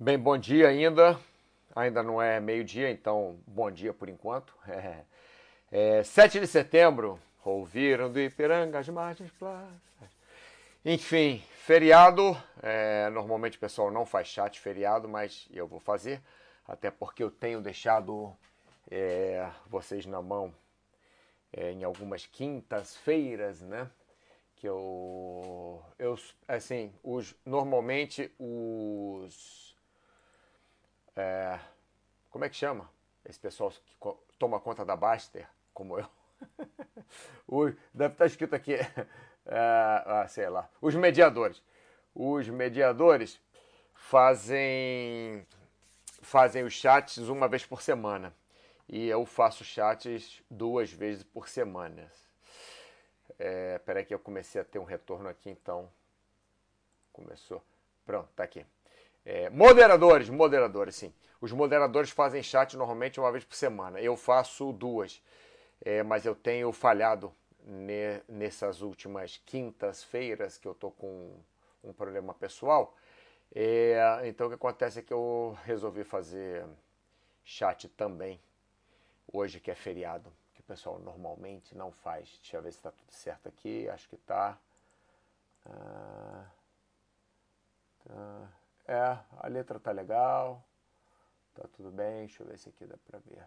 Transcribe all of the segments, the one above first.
Bem, bom dia ainda. Ainda não é meio-dia, então bom dia por enquanto. É, é, 7 de setembro, ouviram do Ipiranga as margens plásticas. Enfim, feriado. É, normalmente o pessoal não faz chat feriado, mas eu vou fazer, até porque eu tenho deixado é, vocês na mão é, em algumas quintas-feiras, né? Que eu, eu assim, os, normalmente os é, como é que chama? Esse pessoal que toma conta da Baster, como eu. o, deve estar escrito aqui, é, ah, sei lá, os mediadores. Os mediadores fazem fazem os chats uma vez por semana e eu faço chats duas vezes por semana. É, peraí que eu comecei a ter um retorno aqui, então começou. Pronto, tá aqui. É, moderadores, moderadores, sim. Os moderadores fazem chat normalmente uma vez por semana. Eu faço duas, é, mas eu tenho falhado ne, nessas últimas quintas-feiras que eu tô com um problema pessoal. É, então o que acontece é que eu resolvi fazer chat também hoje que é feriado, que o pessoal normalmente não faz. Deixa eu ver se está tudo certo aqui. Acho que está. Ah, tá. É, a letra tá legal, tá tudo bem, deixa eu ver se aqui dá para ver.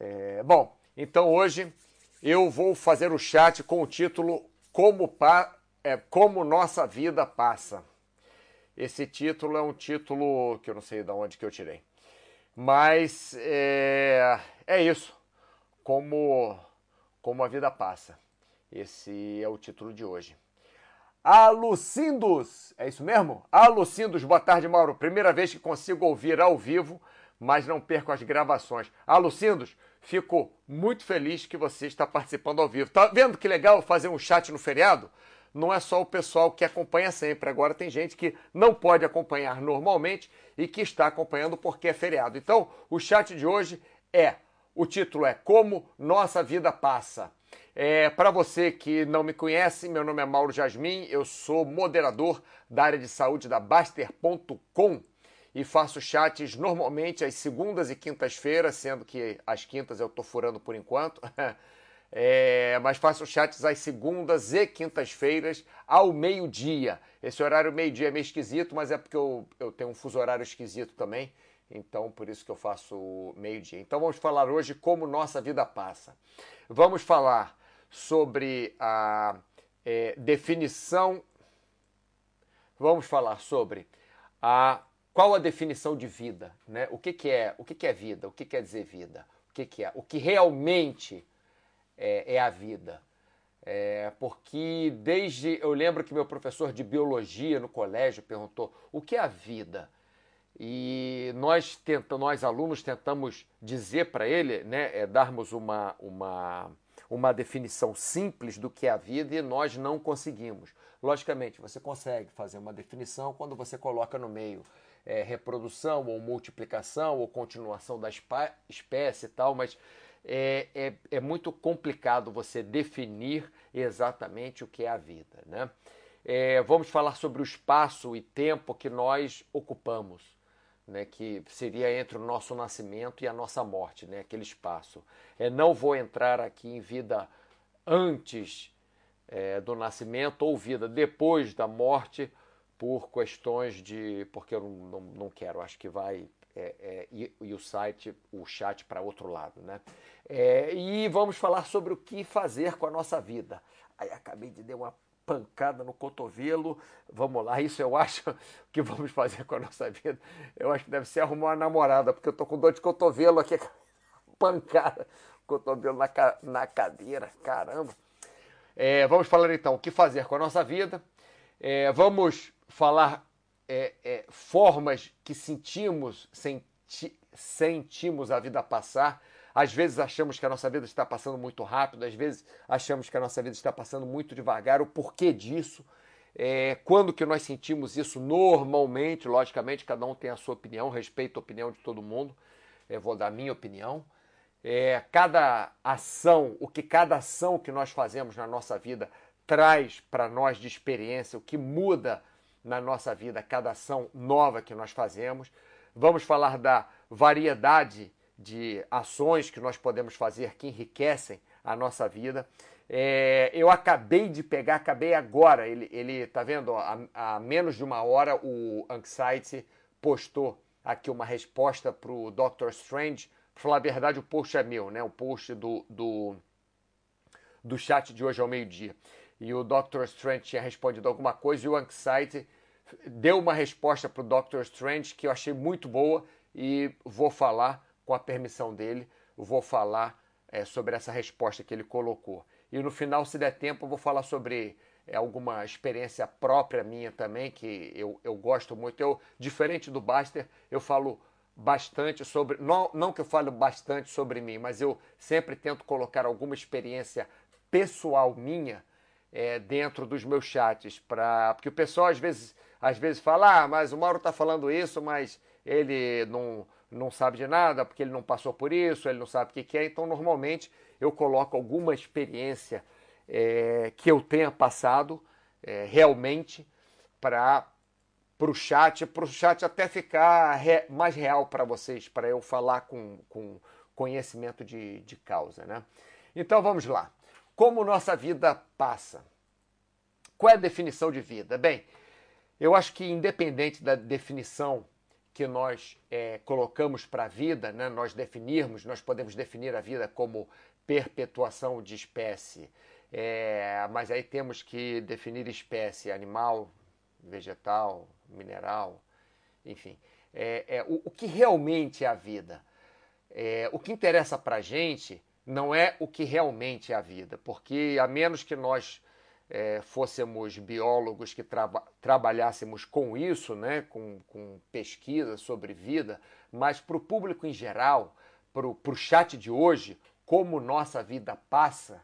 É, bom, então hoje eu vou fazer o chat com o título Como, pa, é, Como Nossa Vida Passa. Esse título é um título que eu não sei de onde que eu tirei. Mas é, é isso. Como, como a vida passa. Esse é o título de hoje. Alucindos, é isso mesmo? Alucindos, boa tarde, Mauro. Primeira vez que consigo ouvir ao vivo, mas não perco as gravações. Alucindos, fico muito feliz que você está participando ao vivo. Tá vendo que legal fazer um chat no feriado? Não é só o pessoal que acompanha sempre. Agora tem gente que não pode acompanhar normalmente e que está acompanhando porque é feriado. Então, o chat de hoje é, o título é Como Nossa Vida Passa. É, Para você que não me conhece, meu nome é Mauro Jasmin, eu sou moderador da área de saúde da Baster.com e faço chats normalmente às segundas e quintas-feiras, sendo que às quintas eu estou furando por enquanto. É, mas faço chats às segundas e quintas-feiras ao meio-dia. Esse horário meio-dia é meio esquisito, mas é porque eu, eu tenho um fuso horário esquisito também. Então, por isso que eu faço meio-dia. Então, vamos falar hoje como nossa vida passa. Vamos falar sobre a é, definição. Vamos falar sobre a qual a definição de vida, né? O que, que é o que, que é vida? O que quer dizer vida? O que, que é? O que realmente é, é a vida? É, porque desde eu lembro que meu professor de biologia no colégio perguntou o que é a vida e nós tenta, nós alunos tentamos dizer para ele, né, é, darmos uma, uma uma definição simples do que é a vida e nós não conseguimos. Logicamente, você consegue fazer uma definição quando você coloca no meio é, reprodução ou multiplicação ou continuação da espécie e tal, mas é, é, é, muito complicado você definir exatamente o que é a vida. Né? É, vamos falar sobre o espaço e tempo que nós ocupamos né, que seria entre o nosso nascimento e a nossa morte, né, aquele espaço. É, não vou entrar aqui em vida antes é, do nascimento ou vida depois da morte por questões de. porque eu não, não, não quero, acho que vai. É, é, e, e, o site, o chat para outro lado, né? É, e vamos falar sobre o que fazer com a nossa vida. Aí acabei de dar uma pancada no cotovelo. Vamos lá, isso eu acho que vamos fazer com a nossa vida. Eu acho que deve ser arrumar uma namorada, porque eu tô com dor de cotovelo aqui, pancada, cotovelo na, na cadeira, caramba. É, vamos falar então o que fazer com a nossa vida. É, vamos falar é, é formas que sentimos, senti, sentimos a vida passar às vezes achamos que a nossa vida está passando muito rápido, às vezes achamos que a nossa vida está passando muito devagar. O porquê disso? É, quando que nós sentimos isso normalmente? Logicamente, cada um tem a sua opinião, respeito a opinião de todo mundo. Eu vou dar a minha opinião. É, cada ação, o que cada ação que nós fazemos na nossa vida traz para nós de experiência, o que muda na nossa vida cada ação nova que nós fazemos. Vamos falar da variedade de ações que nós podemos fazer que enriquecem a nossa vida. É, eu acabei de pegar, acabei agora, ele, ele tá vendo, há, menos de uma hora o Anxiety postou aqui uma resposta para o Doctor Strange. Para falar a verdade, o post é meu, né? O post do, do, do chat de hoje ao meio-dia. E o Doctor Strange tinha respondido alguma coisa e o Anxiety deu uma resposta para o Doctor Strange que eu achei muito boa e vou falar, com a permissão dele, vou falar é, sobre essa resposta que ele colocou. E no final, se der tempo, eu vou falar sobre é, alguma experiência própria minha também, que eu, eu gosto muito. Eu, diferente do Baster, eu falo bastante sobre. Não, não que eu fale bastante sobre mim, mas eu sempre tento colocar alguma experiência pessoal minha é, dentro dos meus chats. Pra, porque o pessoal às vezes, às vezes fala, ah, mas o Mauro está falando isso, mas ele não, não sabe de nada, porque ele não passou por isso, ele não sabe o que, é. Então, normalmente, eu coloco alguma experiência é, que eu tenha passado é, realmente para o chat, para o chat até ficar re, mais real para vocês, para eu falar com, com conhecimento de, de causa. Né? Então vamos lá. Como nossa vida passa? Qual é a definição de vida? Bem, eu acho que independente da definição que nós é, colocamos para a vida, né, nós definirmos, nós podemos definir a vida como perpetuação de espécie, é, mas aí temos que definir espécie animal, vegetal, mineral, enfim. É, é o, o, que realmente é a vida? É, o que interessa para a gente não é o que realmente é a vida, porque a menos que nós é, fôssemos biólogos que trabalhássemos com isso, né, com, com pesquisa sobre vida, mas para o público em geral, para o chat de hoje, como nossa vida passa,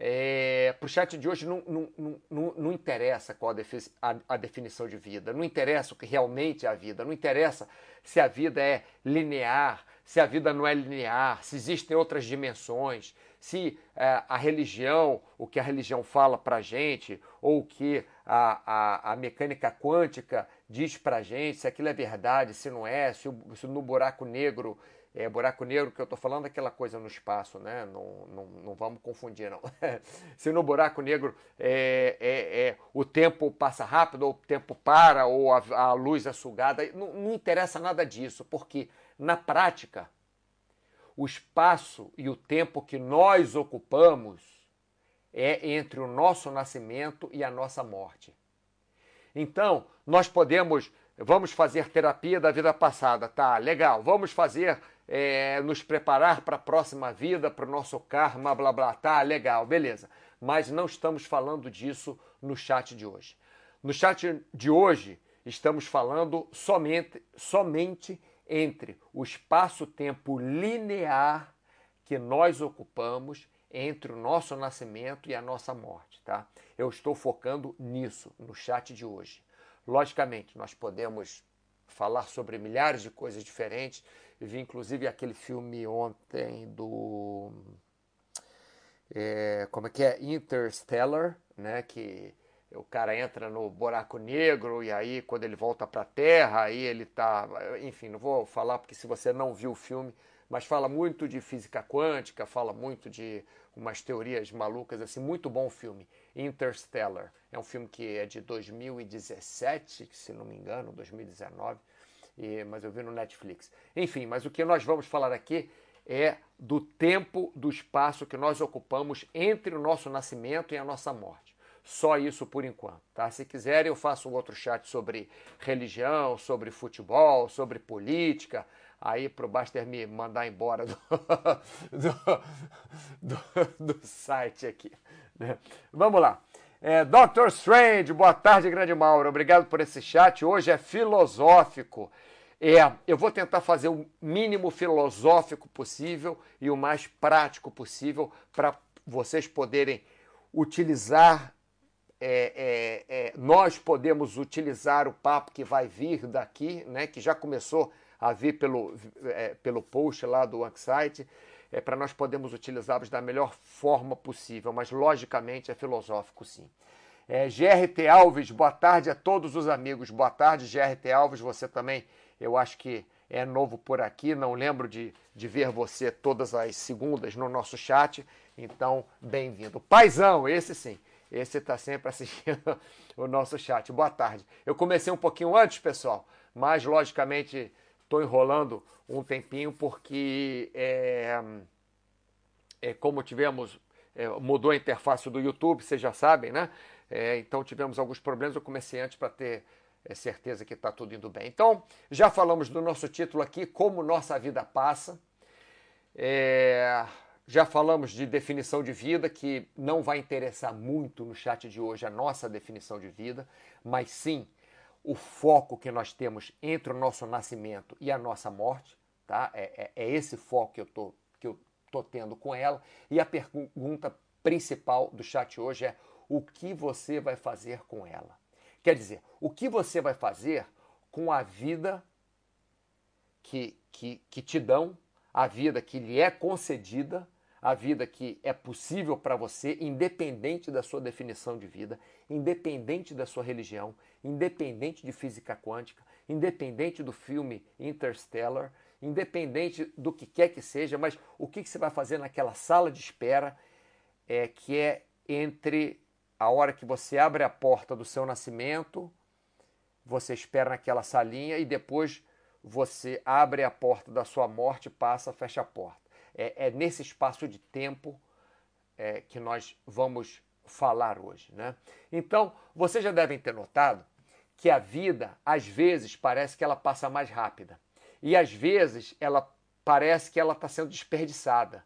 é, para o chat de hoje não, não, não, não interessa qual a, a, definição de vida, não interessa o que realmente é a vida, não interessa se a vida é linear, se a vida não é linear, se existem outras dimensões, se é, a religião, o que a religião fala para a gente, ou o que a, a, a mecânica quântica diz para a gente, se aquilo é verdade, se não é, se, se no buraco negro é, buraco negro que eu estou falando aquela coisa no espaço, né? Não, não, não vamos confundir, não. Se no buraco negro é, é, é, o tempo passa rápido, ou o tempo para, ou a, a luz é sugada, não, não interessa nada disso, porque na prática, o espaço e o tempo que nós ocupamos é entre o nosso nascimento e a nossa morte. Então, nós podemos, vamos fazer terapia da vida passada, tá? Legal, vamos fazer é, nos preparar para a próxima vida, para o nosso karma, blá blá, tá, legal, beleza. Mas não estamos falando disso no chat de hoje. No chat de hoje, estamos falando somente, somente entre o espaço-tempo linear que nós ocupamos entre o nosso nascimento e a nossa morte, tá? Eu estou focando nisso no chat de hoje. Logicamente, nós podemos falar sobre milhares de coisas diferentes vi inclusive aquele filme ontem do. É, como é que é? Interstellar, né? Que o cara entra no buraco negro e aí quando ele volta para a Terra, aí ele tá. Enfim, não vou falar porque se você não viu o filme, mas fala muito de física quântica, fala muito de umas teorias malucas, assim, muito bom filme. Interstellar. É um filme que é de 2017, se não me engano, 2019 e, mas eu vi no Netflix. Enfim, mas o que nós vamos falar aqui é do tempo, do espaço que nós ocupamos entre o nosso nascimento e a nossa morte. Só isso por enquanto, tá? Se quiserem, eu faço um outro chat sobre religião, sobre futebol, sobre política. Aí pro Baster me mandar embora do, do, do, do site aqui. Né? Vamos lá. É, Dr. Strange, boa tarde, grande Mauro. Obrigado por esse chat. Hoje é filosófico. É, eu vou tentar fazer o mínimo filosófico possível e o mais prático possível para vocês poderem utilizar. É, é, é, nós podemos utilizar o papo que vai vir daqui, né, que já começou a vir pelo, é, pelo post lá do Anxiety é, para nós podermos utilizá-los da melhor forma possível, mas logicamente é filosófico sim. É, GRT Alves, boa tarde a todos os amigos. Boa tarde, GRT Alves. Você também, eu acho que é novo por aqui. Não lembro de, de ver você todas as segundas no nosso chat. Então, bem-vindo. Paizão, esse sim. Esse está sempre assistindo o nosso chat. Boa tarde. Eu comecei um pouquinho antes, pessoal, mas logicamente estou enrolando um tempinho porque é, é como tivemos é, mudou a interface do YouTube, vocês já sabem, né? É, então tivemos alguns problemas. Eu comecei antes para ter é, certeza que está tudo indo bem. Então já falamos do nosso título aqui, como nossa vida passa. É, já falamos de definição de vida, que não vai interessar muito no chat de hoje a nossa definição de vida, mas sim o foco que nós temos entre o nosso nascimento e a nossa morte. Tá? É, é, é esse foco que eu tô, que eu tô tendo com ela. E a pergunta principal do chat hoje é o que você vai fazer com ela? Quer dizer, o que você vai fazer com a vida que, que, que te dão, a vida que lhe é concedida a vida que é possível para você, independente da sua definição de vida, independente da sua religião, independente de física quântica, independente do filme Interstellar, independente do que quer que seja, mas o que, você vai fazer naquela sala de espera é que é entre a hora que você abre a porta do seu nascimento, você espera naquela salinha e depois você abre a porta da sua morte, passa, fecha a porta é, é nesse espaço de tempo é, que nós vamos falar hoje. Né? Então, vocês já devem ter notado que a vida, às vezes, parece que ela passa mais rápida. E às vezes ela parece que ela está sendo desperdiçada.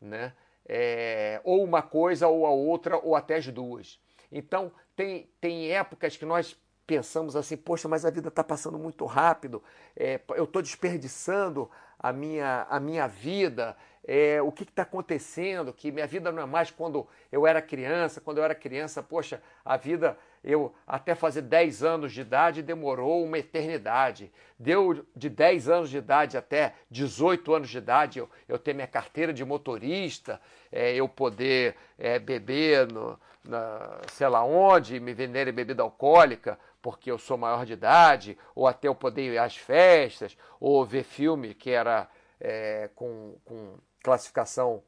Né? É, ou uma coisa, ou a outra, ou até as duas. Então, tem, tem épocas que nós pensamos assim, poxa, mas a vida está passando muito rápido, é, eu estou desperdiçando a minha, a minha vida, é, o que está acontecendo, que minha vida não é mais quando eu era criança, quando eu era criança, poxa, a vida, eu até fazer 10 anos de idade demorou uma eternidade. Deu de 10 anos de idade até 18 anos de idade eu, eu ter minha carteira de motorista, é, eu poder é, beber no, na, sei lá onde, me venderem bebida alcoólica, porque eu sou maior de idade, ou até eu poder ir às festas, ou ver filme que era é, com, com classificação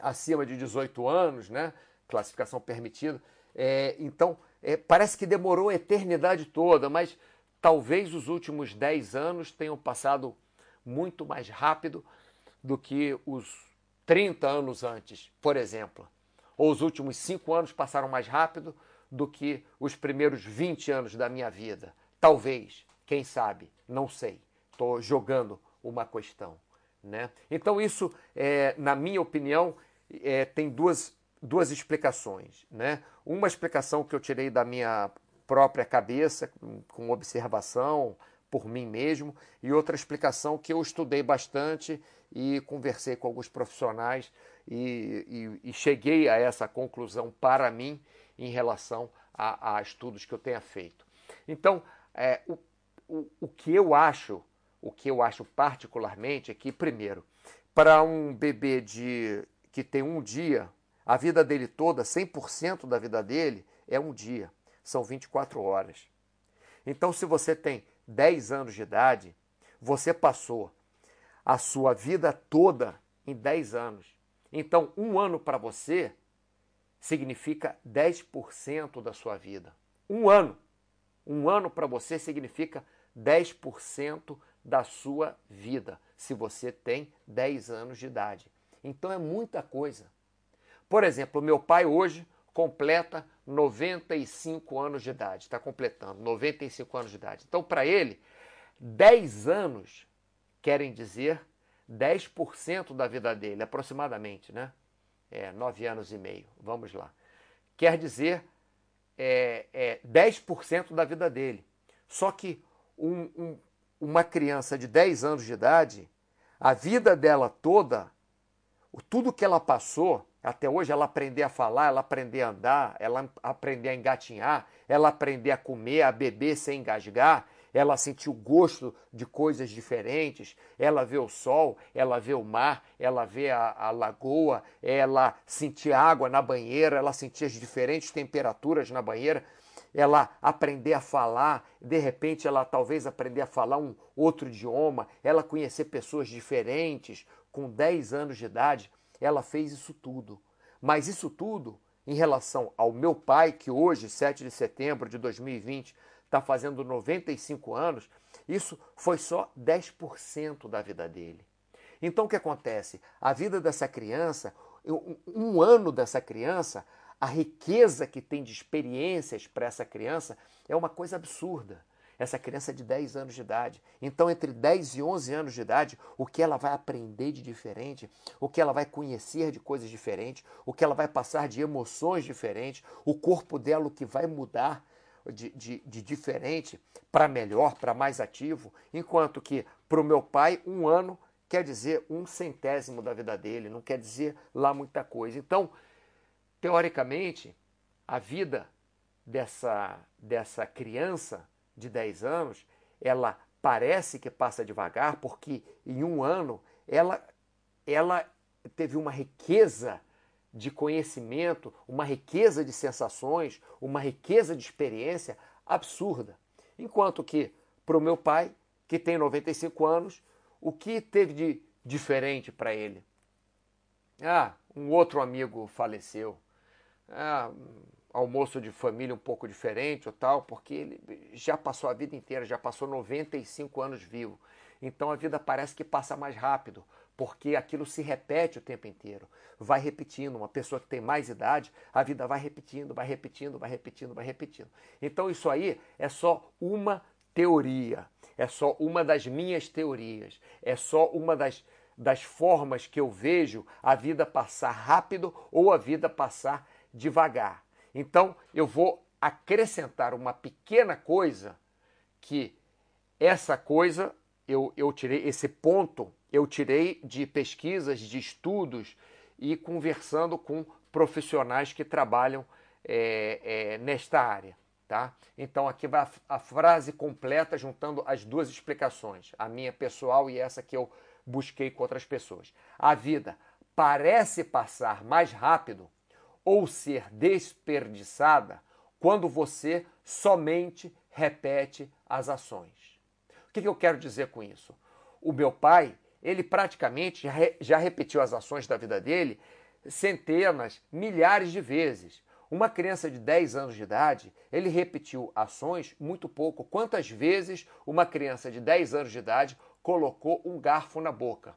acima de 18 anos, né? classificação permitida. É, então, é, parece que demorou a eternidade toda, mas talvez os últimos 10 anos tenham passado muito mais rápido do que os 30 anos antes, por exemplo. Ou os últimos 5 anos passaram mais rápido do que os primeiros 20 anos da minha vida. Talvez, quem sabe, não sei. Estou jogando uma questão. Né? Então, isso, é, na minha opinião, é, tem duas, duas explicações. Né? Uma explicação que eu tirei da minha própria cabeça, com observação por mim mesmo, e outra explicação que eu estudei bastante e conversei com alguns profissionais e, e, e cheguei a essa conclusão para mim em relação a, a estudos que eu tenha feito. Então, é, o, o, o que eu acho o que eu acho particularmente é que, primeiro, para um bebê de que tem um dia, a vida dele toda, 100% da vida dele é um dia, são 24 horas. Então, se você tem 10 anos de idade, você passou a sua vida toda em 10 anos. Então, um ano para você significa 10% da sua vida. Um ano. Um ano para você significa 10% da sua vida, se você tem 10 anos de idade. Então é muita coisa. Por exemplo, meu pai hoje completa 95 anos de idade, está completando 95 anos de idade. Então, para ele, 10 anos querem dizer 10% da vida dele, aproximadamente, né? É, 9 anos e meio, vamos lá. Quer dizer é, é 10% da vida dele. Só que um, um, uma criança de 10 anos de idade, a vida dela toda, tudo que ela passou, até hoje ela aprender a falar, ela aprender a andar, ela aprender a engatinhar, ela aprender a comer, a beber sem engasgar, ela sentir o gosto de coisas diferentes, ela vê o sol, ela vê o mar, ela vê a, a lagoa, ela sentir água na banheira, ela sentir as diferentes temperaturas na banheira, ela aprender a falar, de repente ela talvez aprender a falar um outro idioma, ela conhecer pessoas diferentes com 10 anos de idade, ela fez isso tudo. Mas isso tudo em relação ao meu pai, que hoje, 7 de setembro de 2020, está fazendo 95 anos, isso foi só 10% da vida dele. Então o que acontece? A vida dessa criança, um ano dessa criança, a riqueza que tem de experiências para essa criança é uma coisa absurda. Essa criança é de 10 anos de idade. Então, entre 10 e 11 anos de idade, o que ela vai aprender de diferente, o que ela vai conhecer de coisas diferentes, o que ela vai passar de emoções diferentes, o corpo dela, o que vai mudar de, de, de diferente para melhor, para mais ativo, enquanto que para o meu pai, um ano quer dizer um centésimo da vida dele, não quer dizer lá muita coisa. Então, teoricamente, a vida dessa, dessa criança de 10 anos, ela parece que passa devagar, porque em um ano ela, ela teve uma riqueza de conhecimento, uma riqueza de sensações, uma riqueza de experiência absurda. Enquanto que, para o meu pai, que tem 95 anos, o que teve de diferente para ele? Ah, um outro amigo faleceu. Ah, almoço de família um pouco diferente ou tal, porque ele já passou a vida inteira, já passou 95 anos vivo. Então a vida parece que passa mais rápido, porque aquilo se repete o tempo inteiro. Vai repetindo. Uma pessoa que tem mais idade, a vida vai repetindo, vai repetindo, vai repetindo, vai repetindo. Então isso aí é só uma teoria, é só uma das minhas teorias, é só uma das, das formas que eu vejo a vida passar rápido ou a vida passar devagar. Então eu vou acrescentar uma pequena coisa que essa coisa eu, eu tirei esse ponto eu tirei de pesquisas, de estudos e conversando com profissionais que trabalham é, é, nesta área. Tá? Então aqui vai a, a, frase completa juntando as duas explicações, a minha pessoal e essa que eu busquei com outras pessoas. A vida parece passar mais rápido ou ser desperdiçada quando você somente repete as ações. O que, que eu quero dizer com isso? O meu pai ele praticamente já repetiu as ações da vida dele centenas, milhares de vezes. Uma criança de 10 anos de idade, ele repetiu ações muito pouco. Quantas vezes uma criança de 10 anos de idade colocou um garfo na boca?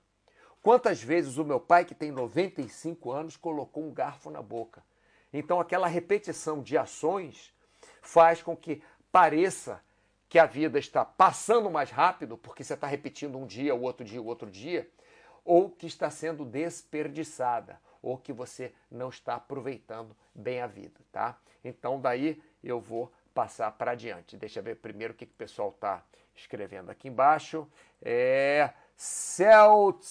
Quantas vezes o meu pai, que tem 95 anos, colocou um garfo na boca? Então, aquela repetição de ações faz com que pareça que a vida está passando mais rápido, porque você está repetindo um dia, o outro dia, o outro dia, ou que está sendo desperdiçada, ou que você não está aproveitando bem a vida, tá? Então daí eu vou passar para adiante. Deixa eu ver primeiro o que, que o pessoal está escrevendo aqui embaixo. É Celt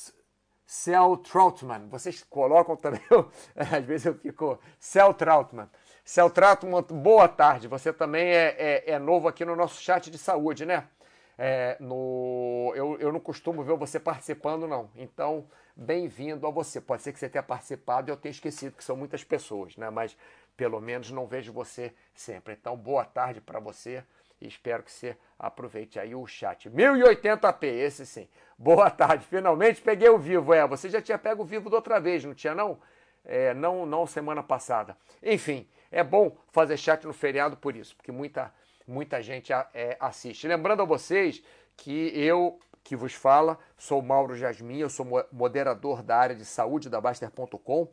Cel Troutman. Vocês colocam também, às vezes eu fico Cel Troutman. Celtrato, uma boa tarde. Você também é, é, é, novo aqui no nosso chat de saúde, né? É, no, eu, eu não costumo ver você participando, não. Então, bem-vindo a você. Pode ser que você tenha participado e eu tenha esquecido, que são muitas pessoas, né? Mas pelo menos não vejo você sempre. Então, boa tarde para você e espero que você aproveite aí o chat. 1080p, esse sim. Boa tarde. Finalmente peguei o vivo. É, você já tinha pego o vivo da outra vez, não tinha não? É, não, não semana passada. Enfim, é bom fazer chat no feriado por isso, porque muita, muita gente é, assiste. Lembrando a vocês que eu que vos fala, sou Mauro Jasmin, eu sou moderador da área de saúde da Baster.com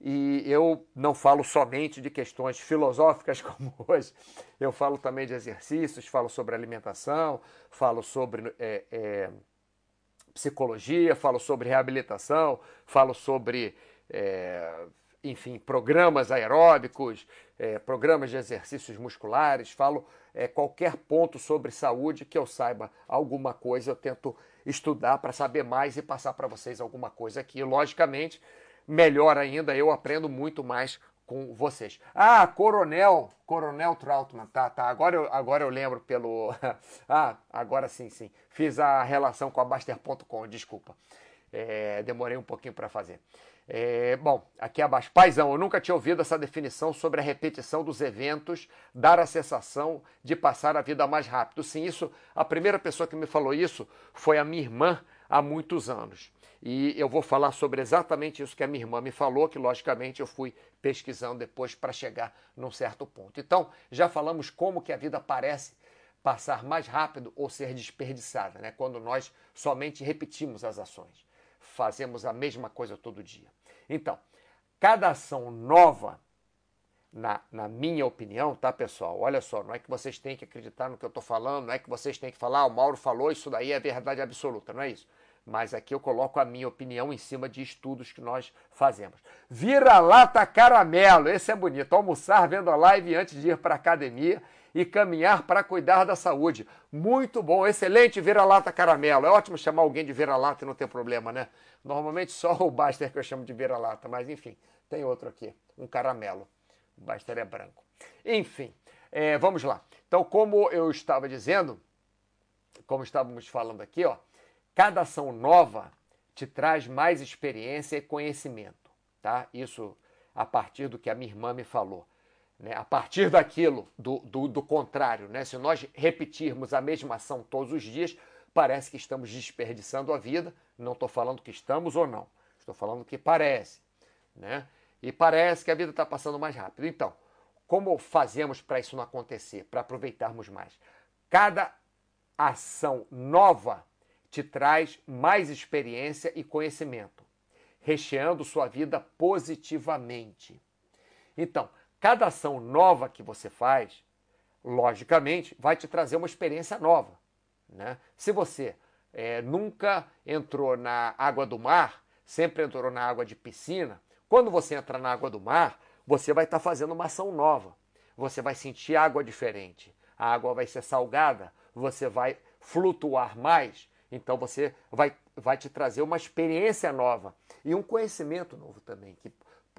e eu não falo somente de questões filosóficas como hoje, eu falo também de exercícios, falo sobre alimentação, falo sobre é, é, psicologia, falo sobre reabilitação, falo sobre é, enfim, programas aeróbicos, é, programas de exercícios musculares, falo é, qualquer ponto sobre saúde que eu saiba alguma coisa, eu tento estudar para saber mais e passar para vocês alguma coisa aqui. Logicamente, melhor ainda, eu aprendo muito mais com vocês. Ah, Coronel, Coronel Trautmann, tá, tá. Agora eu, agora eu lembro pelo. ah, agora sim, sim. Fiz a relação com a Baster.com, desculpa. É, demorei um pouquinho para fazer. É, bom, aqui abaixo. Paizão, eu nunca tinha ouvido essa definição sobre a repetição dos eventos dar a sensação de passar a vida mais rápido. Sim, isso, a primeira pessoa que me falou isso foi a minha irmã há muitos anos. E eu vou falar sobre exatamente isso que a minha irmã me falou, que logicamente eu fui pesquisando depois para chegar num certo ponto. Então, já falamos como que a vida parece passar mais rápido ou ser desperdiçada, né? quando nós somente repetimos as ações fazemos a mesma coisa todo dia. Então, cada ação nova, na, na minha opinião, tá, pessoal? Olha só, não é que vocês têm que acreditar no que eu estou falando, não é que vocês têm que falar, ah, o Mauro falou, isso daí é verdade absoluta, não é isso. Mas aqui eu coloco a minha opinião em cima de estudos que nós fazemos. Vira-lata caramelo, esse é bonito. Almoçar vendo a live antes de ir para a academia e caminhar para cuidar da saúde. Muito bom, excelente vira-lata caramelo. É ótimo chamar alguém de vira-lata e não ter problema, né? Normalmente só o Baster que eu chamo de vira-lata, mas enfim, tem outro aqui, um caramelo. O Baster é branco. Enfim, é, vamos lá. Então, como eu estava dizendo, como estávamos falando aqui, ó, cada ação nova te traz mais experiência e conhecimento, tá? Isso a partir do que a minha irmã me falou. Né? A partir daquilo, do, do, do contrário, né? se nós repetirmos a mesma ação todos os dias, parece que estamos desperdiçando a vida. Não estou falando que estamos ou não, estou falando que parece. Né? E parece que a vida está passando mais rápido. Então, como fazemos para isso não acontecer, para aproveitarmos mais? Cada ação nova te traz mais experiência e conhecimento, recheando sua vida positivamente. Então, Cada ação nova que você faz, logicamente, vai te trazer uma experiência nova. Né? Se você é, nunca entrou na água do mar, sempre entrou na água de piscina, quando você entra na água do mar, você vai estar tá fazendo uma ação nova. Você vai sentir água diferente. A água vai ser salgada, você vai flutuar mais, então você vai, vai te trazer uma experiência nova e um conhecimento novo também, que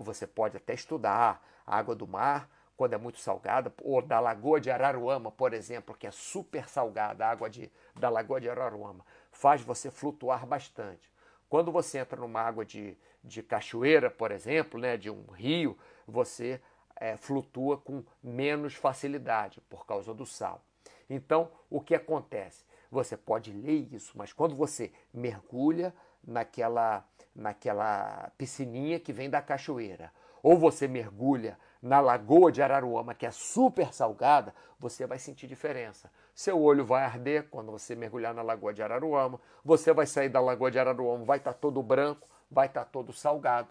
você pode até estudar, a água do mar, quando é muito salgada, ou da Lagoa de Araruama, por exemplo, que é super salgada, a água de, da Lagoa de Araruama, faz você flutuar bastante. Quando você entra numa água de, de cachoeira, por exemplo, né, de um rio, você é, flutua com menos facilidade por causa do sal. Então, o que acontece? Você pode ler isso, mas quando você mergulha naquela, naquela piscininha que vem da cachoeira, ou você mergulha na lagoa de Araruama, que é super salgada, você vai sentir diferença. Seu olho vai arder quando você mergulhar na lagoa de Araruama, você vai sair da lagoa de Araruama, vai estar tá todo branco, vai estar tá todo salgado.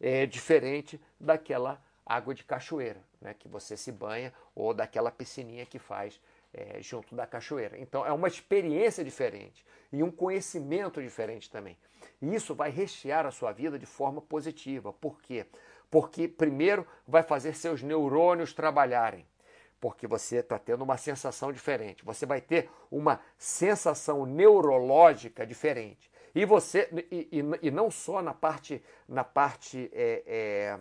É diferente daquela água de cachoeira, né, que você se banha, ou daquela piscininha que faz é, junto da cachoeira. Então é uma experiência diferente e um conhecimento diferente também. E isso vai rechear a sua vida de forma positiva. Por quê? Porque, primeiro, vai fazer seus neurônios trabalharem, porque você está tendo uma sensação diferente. Você vai ter uma sensação neurológica diferente. E você e, e, e não só na parte na parte é, é,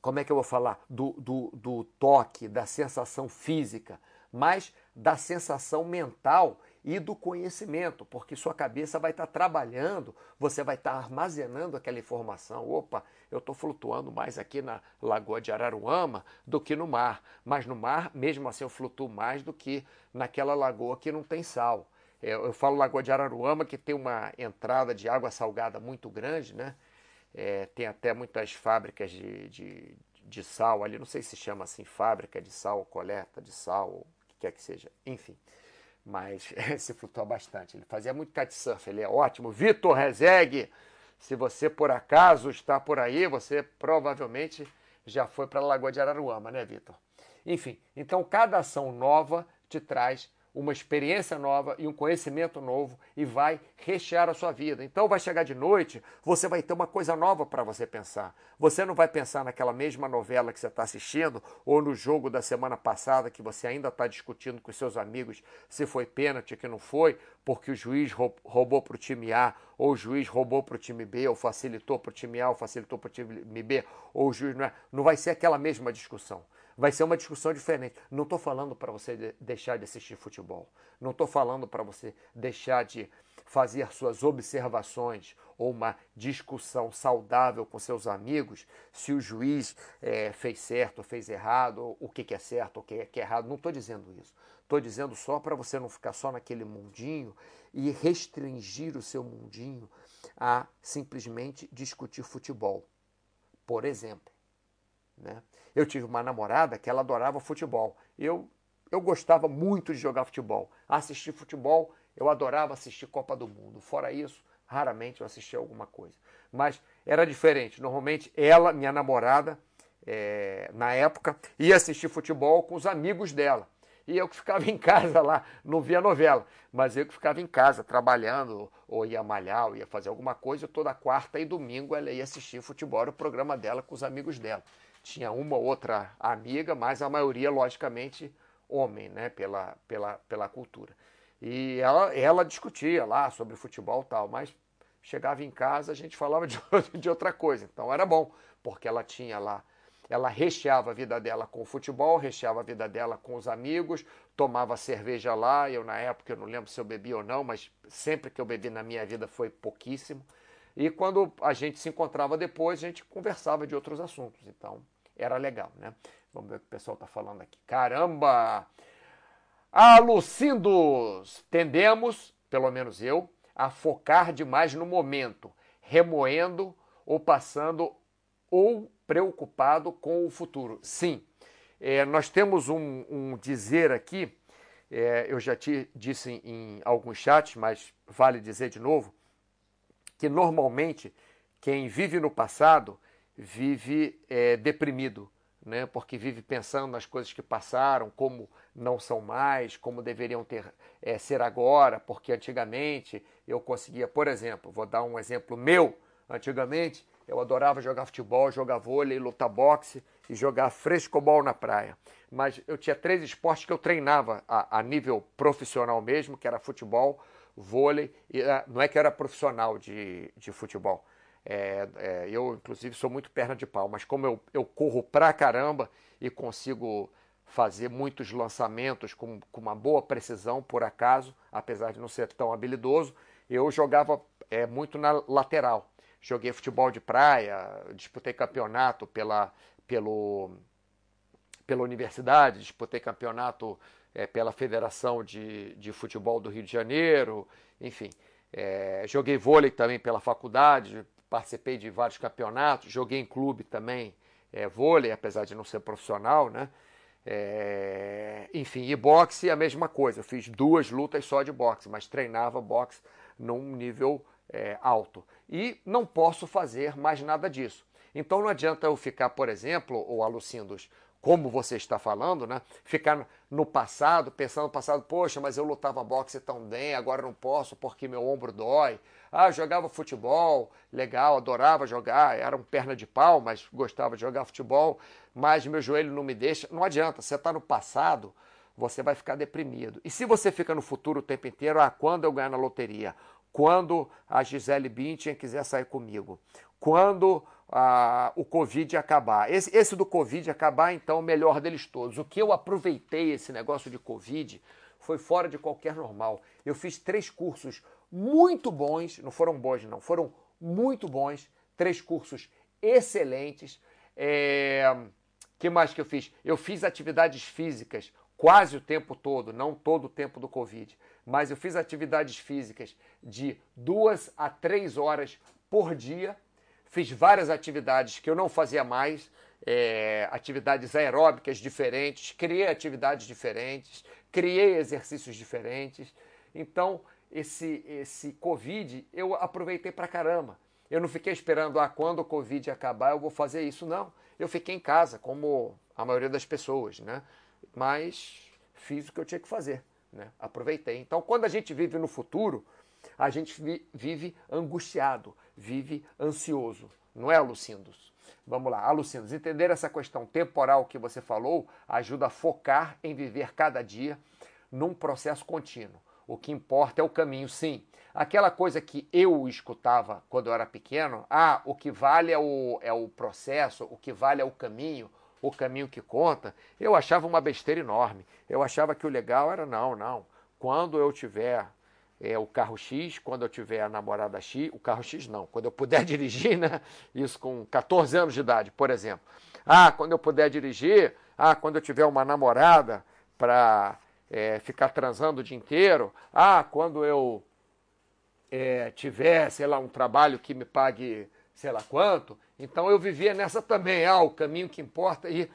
como é que eu vou falar do, do, do toque, da sensação física, mas da sensação mental e do conhecimento, porque sua cabeça vai estar trabalhando, você vai estar armazenando aquela informação. Opa, eu estou flutuando mais aqui na Lagoa de Araruama do que no mar, mas no mar, mesmo assim, eu flutuo mais do que naquela lagoa que não tem sal. Eu, eu falo Lagoa de Araruama que tem uma entrada de água salgada muito grande, né? É, tem até muitas fábricas de, de, de sal ali, não sei se chama assim fábrica de sal, coleta de sal, o que quer que seja, enfim mas se flutua bastante. Ele fazia muito kitesurf, ele é ótimo. Vitor Rezegue, se você por acaso está por aí, você provavelmente já foi para a Lagoa de Araruama, né, Vitor? Enfim, então cada ação nova te traz uma experiência nova e um conhecimento novo e vai rechear a sua vida. Então vai chegar de noite, você vai ter uma coisa nova para você pensar. Você não vai pensar naquela mesma novela que você está assistindo ou no jogo da semana passada que você ainda está discutindo com seus amigos se foi pênalti que não foi, porque o juiz roubou para o time A ou o juiz roubou para o time B ou facilitou para o time A ou facilitou para o time B ou o juiz não é. Não vai ser aquela mesma discussão vai ser uma discussão diferente. Não estou falando para você deixar de assistir futebol. Não estou falando para você deixar de fazer suas observações ou uma discussão saudável com seus amigos se o juiz é, fez certo fez errado, o que, que é certo o que, que é errado. Não estou dizendo isso. Estou dizendo só para você não ficar só naquele mundinho e restringir o seu mundinho a simplesmente discutir futebol. Por exemplo, né? Eu tive uma namorada que ela adorava futebol. Eu, eu gostava muito de jogar futebol. Assistir futebol, eu adorava assistir Copa do Mundo. Fora isso, raramente eu assistia alguma coisa. Mas era diferente. Normalmente ela, minha namorada, é, na época, ia assistir futebol com os amigos dela. E eu que ficava em casa lá, não via novela, mas eu que ficava em casa trabalhando, ou ia malhar, ou ia fazer alguma coisa. Toda quarta e domingo ela ia assistir futebol, o programa dela com os amigos dela tinha uma ou outra amiga, mas a maioria, logicamente, homem, né, pela, pela, pela cultura. E ela, ela discutia lá sobre futebol e tal, mas chegava em casa a gente falava de, de outra coisa. Então era bom, porque ela tinha lá, ela recheava a vida dela com o futebol, recheava a vida dela com os amigos, tomava cerveja lá. Eu, na época, eu não lembro se eu bebi ou não, mas sempre que eu bebi na minha vida foi pouquíssimo. E quando a gente se encontrava depois, a gente conversava de outros assuntos. Então, era legal, né? Vamos ver o que o pessoal está falando aqui. Caramba! Alucindos! Tendemos, pelo menos eu, a focar demais no momento, remoendo ou passando ou preocupado com o futuro. Sim, é, nós temos um, um dizer aqui, é, eu já te disse em, em alguns chats, mas vale dizer de novo, que normalmente quem vive no passado vive é, deprimido, né? porque vive pensando nas coisas que passaram, como não são mais, como deveriam ter é, ser agora, porque antigamente eu conseguia, por exemplo, vou dar um exemplo meu, antigamente eu adorava jogar futebol, jogar vôlei, lutar boxe e jogar frescobol na praia. Mas eu tinha três esportes que eu treinava a, a nível profissional mesmo, que era futebol, vôlei, e ah, não é que eu era profissional de, de futebol, é, é, eu, inclusive, sou muito perna de pau, mas como eu, eu corro pra caramba e consigo fazer muitos lançamentos com, com uma boa precisão, por acaso, apesar de não ser tão habilidoso, eu jogava é, muito na lateral. Joguei futebol de praia, disputei campeonato pela, pelo, pela universidade, disputei campeonato é, pela Federação de, de Futebol do Rio de Janeiro, enfim. É, joguei vôlei também pela faculdade, participei de vários campeonatos, joguei em clube também, é, vôlei, apesar de não ser profissional, né? É, enfim, e boxe a mesma coisa. Eu fiz duas lutas só de boxe, mas treinava boxe num nível é, alto. E não posso fazer mais nada disso. Então não adianta eu ficar, por exemplo, o Alucindos, como você está falando, né? Ficar no passado, pensando no passado, poxa, mas eu lutava boxe tão bem, agora não posso porque meu ombro dói. Ah, jogava futebol, legal, adorava jogar, era um perna de pau, mas gostava de jogar futebol, mas meu joelho não me deixa. Não adianta, você está no passado, você vai ficar deprimido. E se você fica no futuro o tempo inteiro, ah, quando eu ganhar na loteria? Quando a Gisele Bündchen quiser sair comigo? Quando ah, o Covid acabar. Esse, esse do Covid acabar, então, o melhor deles todos. O que eu aproveitei esse negócio de Covid foi fora de qualquer normal. Eu fiz três cursos muito bons, não foram bons, não, foram muito bons, três cursos excelentes. É... que mais que eu fiz? Eu fiz atividades físicas quase o tempo todo, não todo o tempo do Covid, mas eu fiz atividades físicas de duas a três horas por dia fiz várias atividades que eu não fazia mais, é, atividades aeróbicas diferentes, criei atividades diferentes, criei exercícios diferentes. Então, esse, esse Covid eu aproveitei pra caramba. Eu não fiquei esperando, ah, quando o Covid acabar eu vou fazer isso. Não, eu fiquei em casa, como a maioria das pessoas, né? Mas fiz o que eu tinha que fazer. né? Aproveitei. Então, quando a gente vive no futuro, a gente vive angustiado, vive ansioso. Não é, Alucindos? Vamos lá, Alucindos, entender essa questão temporal que você falou ajuda a focar em viver cada dia num processo contínuo. O que importa é o caminho, sim. Aquela coisa que eu escutava quando eu era pequeno, ah, o que vale é o, é o processo, o que vale é o caminho, o caminho que conta, eu achava uma besteira enorme. Eu achava que o legal era não, não. Quando eu tiver é, o carro X, quando eu tiver a namorada X, o carro X não, quando eu puder dirigir, né? Isso com 14 anos de idade, por exemplo. Ah, quando eu puder dirigir, ah, quando eu tiver uma namorada para é, ficar transando o dia inteiro, ah, quando eu é, tiver, sei lá, um trabalho que me pague sei lá quanto, então eu vivia nessa também, ah, o caminho que importa, e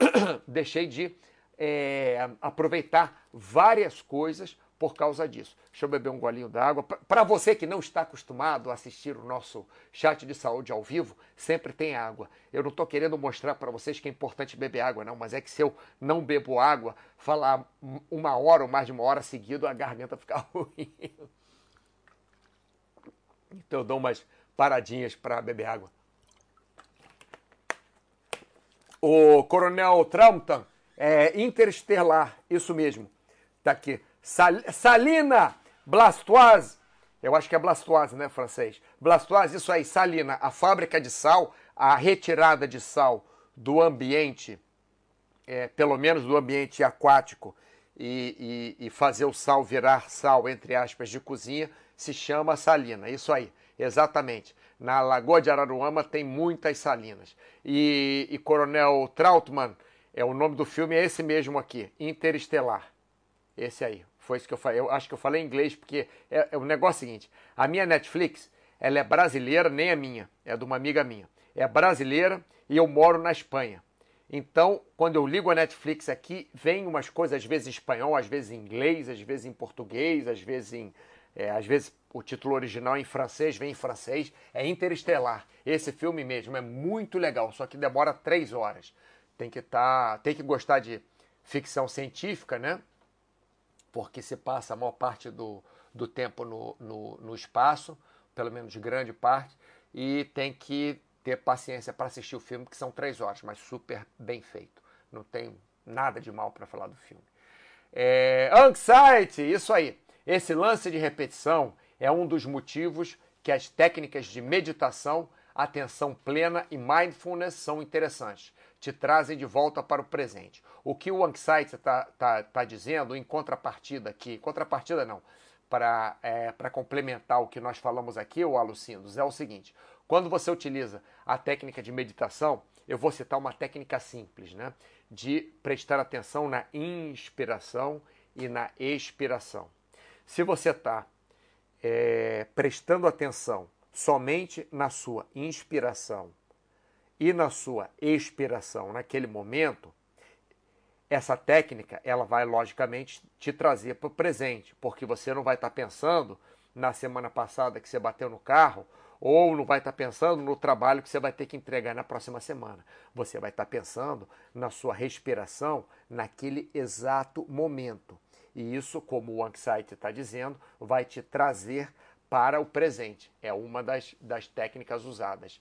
deixei de é, aproveitar várias coisas por causa disso. Deixa eu beber um golinho d'água. Para você que não está acostumado a assistir o nosso chat de saúde ao vivo, sempre tem água. Eu não estou querendo mostrar para vocês que é importante beber água, não, mas é que se eu não bebo água, falar uma hora ou mais de uma hora seguido, a garganta fica ruim. Então eu dou umas paradinhas para beber água. O Coronel Trampton é interestelar, isso mesmo. Tá aqui. Sal, Salina Blastoise, eu acho que é Blastoise, né, francês? Blastoise, isso aí, Salina, a fábrica de sal, a retirada de sal do ambiente, é, pelo menos do ambiente aquático, e, e, e fazer o sal virar sal, entre aspas, de cozinha, se chama salina. Isso aí, exatamente. Na Lagoa de Araruama tem muitas salinas. E, e Coronel Trautmann, é o nome do filme é esse mesmo aqui, Interestelar. Esse aí. Foi isso que eu falei. Eu acho que eu falei em inglês, porque é, é o negócio seguinte: a minha Netflix, ela é brasileira, nem é minha, é de uma amiga minha. É brasileira e eu moro na Espanha. Então, quando eu ligo a Netflix aqui, vem umas coisas, às vezes em espanhol, às vezes em inglês, às vezes em português, às vezes em. É, às vezes o título original é em francês, vem em francês. É Interestelar. Esse filme mesmo é muito legal, só que demora três horas. Tem que tá, tem que gostar de ficção científica, né? Porque se passa a maior parte do, do tempo no, no, no espaço, pelo menos grande parte, e tem que ter paciência para assistir o filme, que são três horas, mas super bem feito. Não tem nada de mal para falar do filme. É, Anxiety, isso aí. Esse lance de repetição é um dos motivos que as técnicas de meditação, atenção plena e mindfulness são interessantes te trazem de volta para o presente. O que o Anxiety está tá, tá dizendo, em contrapartida aqui, contrapartida não, para é, complementar o que nós falamos aqui, o Alucindos, é o seguinte: quando você utiliza a técnica de meditação, eu vou citar uma técnica simples, né? De prestar atenção na inspiração e na expiração. Se você está é, prestando atenção somente na sua inspiração e na sua expiração naquele momento, essa técnica ela vai logicamente te trazer para o presente, porque você não vai estar tá pensando na semana passada que você bateu no carro ou não vai estar tá pensando no trabalho que você vai ter que entregar na próxima semana. Você vai estar tá pensando na sua respiração naquele exato momento. E isso, como o Anxiety está dizendo, vai te trazer para o presente. É uma das, das técnicas usadas.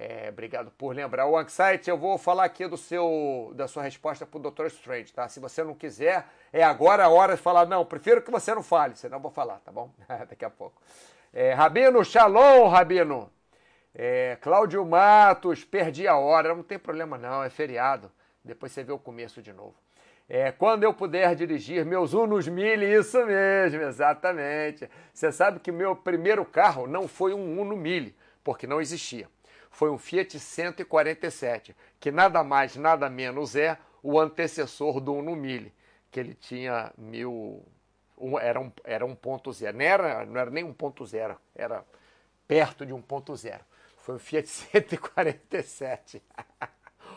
É, obrigado por lembrar. O Anxiety, eu vou falar aqui do seu, da sua resposta para o Dr. Strange, tá? Se você não quiser, é agora a hora de falar. Não, prefiro que você não fale, senão eu vou falar, tá bom? Daqui a pouco. É, Rabino, shalom, Rabino. É, Cláudio Matos, perdi a hora. Não tem problema não, é feriado. Depois você vê o começo de novo. É, quando eu puder dirigir meus Unos Mille, isso mesmo, exatamente. Você sabe que meu primeiro carro não foi um Uno Mille, porque não existia foi um Fiat 147, que nada mais, nada menos é o antecessor do Uno Mille, que ele tinha mil. Um, era um, era um ponto zero. Não era, não era nem um ponto zero, era perto de um ponto zero. Foi um Fiat 147.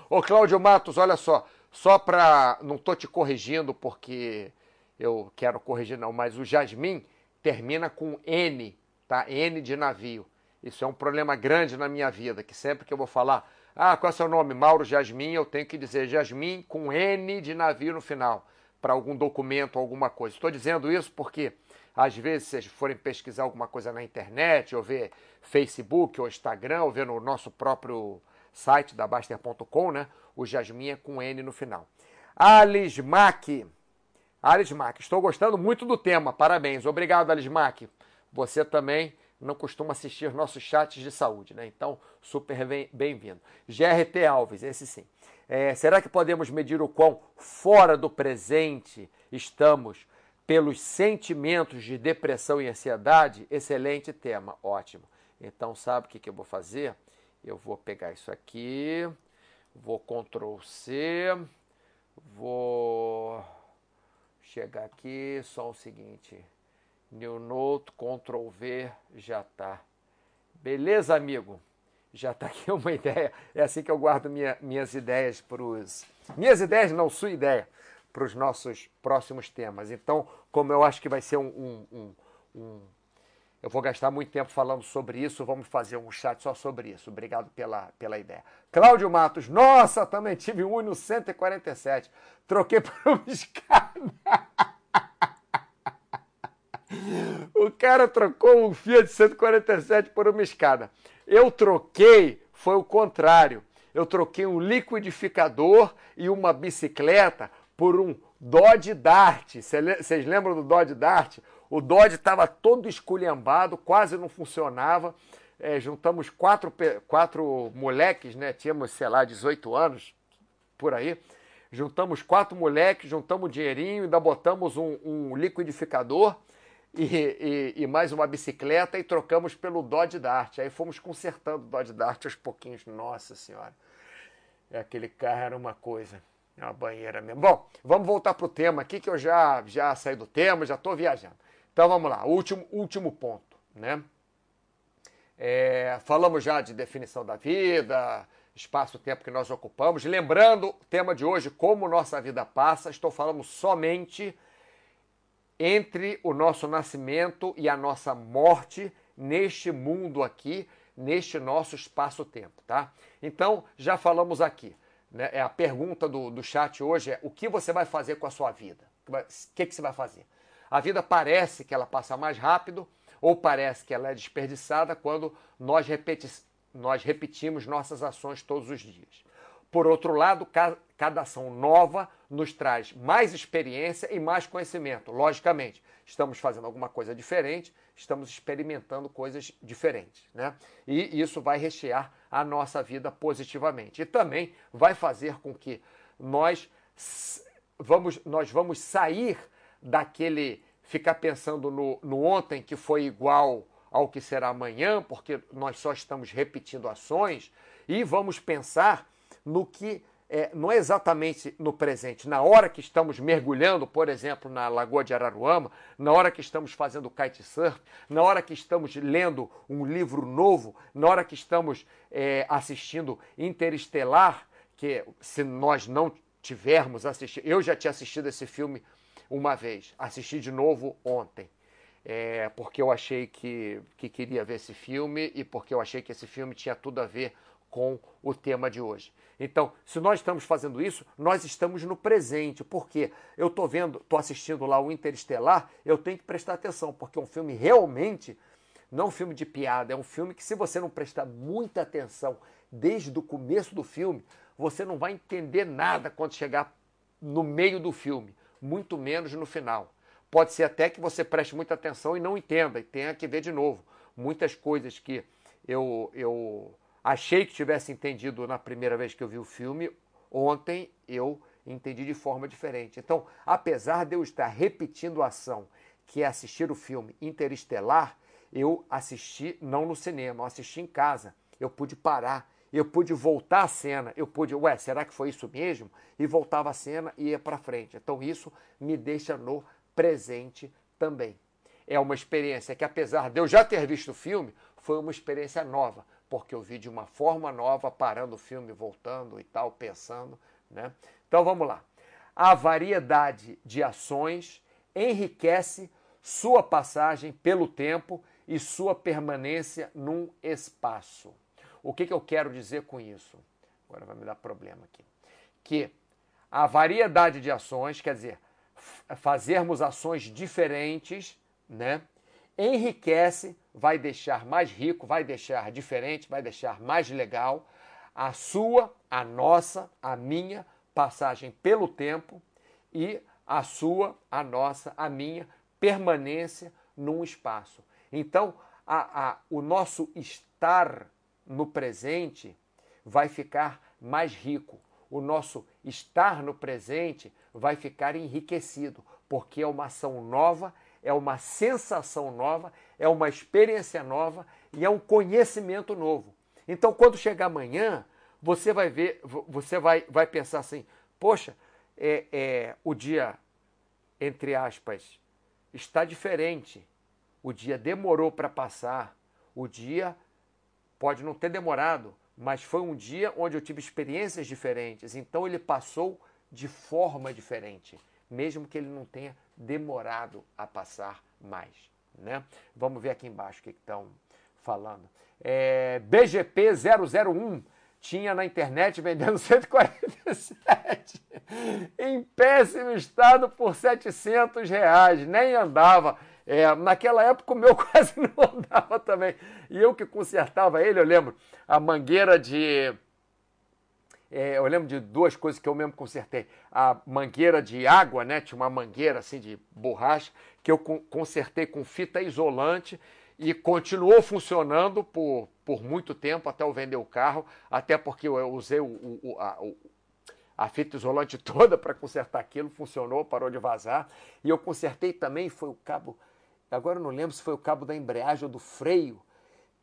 Ô Cláudio Matos, olha só, só para. Não estou te corrigindo porque eu quero corrigir, não, mas o Jasmin termina com N, tá? N de navio. Isso é um problema grande na minha vida, que sempre que eu vou falar, ah, qual é o seu nome? Mauro Jasmin, eu tenho que dizer Jasmin com N de navio no final, para algum documento, alguma coisa. Estou dizendo isso porque, às vezes, se vocês forem pesquisar alguma coisa na internet, ou ver Facebook ou Instagram, ou ver no nosso próprio site da Baster.com, né? O Jasmin é com N no final. Alismac. Alismac, estou gostando muito do tema. Parabéns. Obrigado, Alismac. Você também não costuma assistir nossos chats de saúde, né? Então, super bem-vindo. GRT Alves, esse sim. É, será que podemos medir o quão fora do presente estamos pelos sentimentos de depressão e ansiedade? Excelente tema, ótimo. Então, sabe o que, que eu vou fazer? Eu vou pegar isso aqui, vou Ctrl C, vou chegar aqui, só o seguinte, New Note, Ctrl V, já tá. Beleza, amigo? já está aqui uma ideia. É assim que eu guardo minha, minhas ideias para os. Minhas ideias, não, sua ideia, para os nossos próximos temas. Então, como eu acho que vai ser um, um, um, um. eu vou gastar muito tempo falando sobre isso, vamos fazer um chat só sobre isso. Obrigado pela, pela ideia. Cláudio Matos, nossa, também tive um Uno 147. Troquei por uma escada. O cara trocou um Fiat 147 por uma escada. Eu troquei, foi o contrário. Eu troquei um liquidificador e uma bicicleta por um Dodge Dart. Vocês lembram do Dodge Dart? O Dodge estava todo esculhambado, quase não funcionava. É, juntamos quatro, quatro moleques, né? Tínhamos, sei lá, 18 anos, por aí. Juntamos quatro moleques, juntamos dinheirinho, ainda botamos um, um liquidificador e, e, e, mais uma bicicleta e trocamos pelo Dodge Dart. Aí fomos consertando o Dodge Dart aos pouquinhos. Nossa Senhora, aquele carro era uma coisa, é uma banheira mesmo. Bom, vamos voltar para o tema aqui que eu já, já saí do tema, já estou viajando. Então vamos lá, último, último ponto, né? É, falamos já de definição da vida, espaço-tempo que nós ocupamos. Lembrando, o tema de hoje, como nossa vida passa, estou falando somente entre o nosso nascimento e a nossa morte neste mundo aqui, neste nosso espaço-tempo, tá? Então, já falamos aqui. Né? É a pergunta do, do chat hoje é o que você vai fazer com a sua vida? O que, que você vai fazer? A vida parece que ela passa mais rápido ou parece que ela é desperdiçada quando nós, repeti nós repetimos nossas ações todos os dias. Por outro lado, cada ação nova nos traz mais experiência e mais conhecimento. Logicamente, estamos fazendo alguma coisa diferente, estamos experimentando coisas diferentes, né? E isso vai rechear a nossa vida positivamente. E também vai fazer com que nós vamos, nós vamos sair daquele ficar pensando no, no ontem que foi igual ao que será amanhã, porque nós só estamos repetindo ações, e vamos pensar no que é, não é exatamente no presente, na hora que estamos mergulhando, por exemplo, na Lagoa de Araruama, na hora que estamos fazendo kitesurf, na hora que estamos lendo um livro novo, na hora que estamos é, assistindo Interestelar, que se nós não tivermos assistido, eu já tinha assistido esse filme uma vez, assisti de novo ontem. É, porque eu achei que, que queria ver esse filme e porque eu achei que esse filme tinha tudo a ver com o tema de hoje. Então, se nós estamos fazendo isso, nós estamos no presente. Porque eu estou vendo, estou assistindo lá o Interestelar, eu tenho que prestar atenção, porque é um filme realmente não é um filme de piada, é um filme que se você não prestar muita atenção desde o começo do filme, você não vai entender nada quando chegar no meio do filme, muito menos no final. Pode ser até que você preste muita atenção e não entenda e tenha que ver de novo. Muitas coisas que eu, eu achei que tivesse entendido na primeira vez que eu vi o filme, ontem eu entendi de forma diferente. Então, apesar de eu estar repetindo a ação, que é assistir o filme Interestelar, eu assisti não no cinema, eu assisti em casa. Eu pude parar, eu pude voltar a cena, eu pude, ué, será que foi isso mesmo? E voltava a cena e ia para frente. Então isso me deixa no presente também. É uma experiência que apesar de eu já ter visto o filme, foi uma experiência nova, porque eu vi de uma forma nova, parando o filme, voltando e tal, pensando. Né? Então vamos lá. A variedade de ações enriquece sua passagem pelo tempo e sua permanência num espaço. O que, que eu quero dizer com isso? Agora vai me dar problema aqui. Que a variedade de ações, quer dizer, fazermos ações diferentes, né? Enriquece, vai deixar mais rico, vai deixar diferente, vai deixar mais legal a sua, a nossa, a minha passagem pelo tempo e a sua, a nossa, a minha permanência num espaço. Então, a, a, o nosso estar no presente vai ficar mais rico. O nosso estar no presente vai ficar enriquecido, porque é uma ação nova, é uma sensação nova, é uma experiência nova e é um conhecimento novo. Então, quando chegar amanhã, você vai ver, você vai, vai pensar assim: poxa, é, é, o dia, entre aspas, está diferente. O dia demorou para passar. O dia pode não ter demorado, mas foi um dia onde eu tive experiências diferentes. Então ele passou de forma diferente, mesmo que ele não tenha demorado a passar mais. Né? Vamos ver aqui embaixo o que estão falando. É, BGP 001 tinha na internet vendendo 147 em péssimo estado por 700 reais, nem andava. É, naquela época o meu quase não andava também. E eu que consertava ele, eu lembro, a mangueira de. É, eu lembro de duas coisas que eu mesmo consertei. A mangueira de água, né? Tinha uma mangueira assim de borracha que eu consertei com fita isolante e continuou funcionando por, por muito tempo até eu vender o carro, até porque eu usei o, o, a, a fita isolante toda para consertar aquilo, funcionou, parou de vazar. E eu consertei também, foi o cabo, agora eu não lembro se foi o cabo da embreagem ou do freio,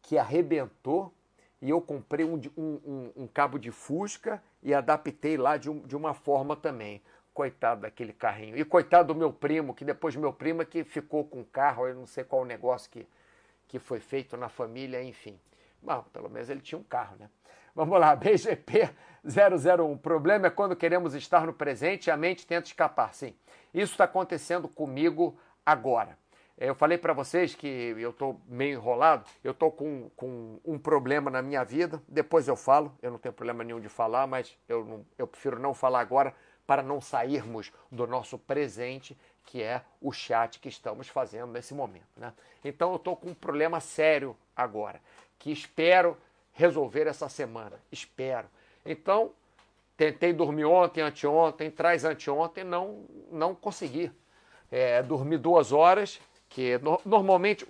que arrebentou. E eu comprei um, um, um, um cabo de fusca e adaptei lá de, de uma forma também. Coitado daquele carrinho. E coitado do meu primo, que depois meu primo é que ficou com o carro, eu não sei qual o negócio que, que foi feito na família, enfim. Bom, pelo menos ele tinha um carro, né? Vamos lá, BGP 001. O problema é quando queremos estar no presente e a mente tenta escapar. Sim, isso está acontecendo comigo agora. Eu falei para vocês que eu estou meio enrolado, eu estou com, com um problema na minha vida, depois eu falo, eu não tenho problema nenhum de falar, mas eu, não, eu prefiro não falar agora para não sairmos do nosso presente, que é o chat que estamos fazendo nesse momento. Né? Então eu estou com um problema sério agora, que espero resolver essa semana. Espero. Então, tentei dormir ontem, anteontem, traz anteontem, não, não consegui. É, dormi duas horas, que no, normalmente,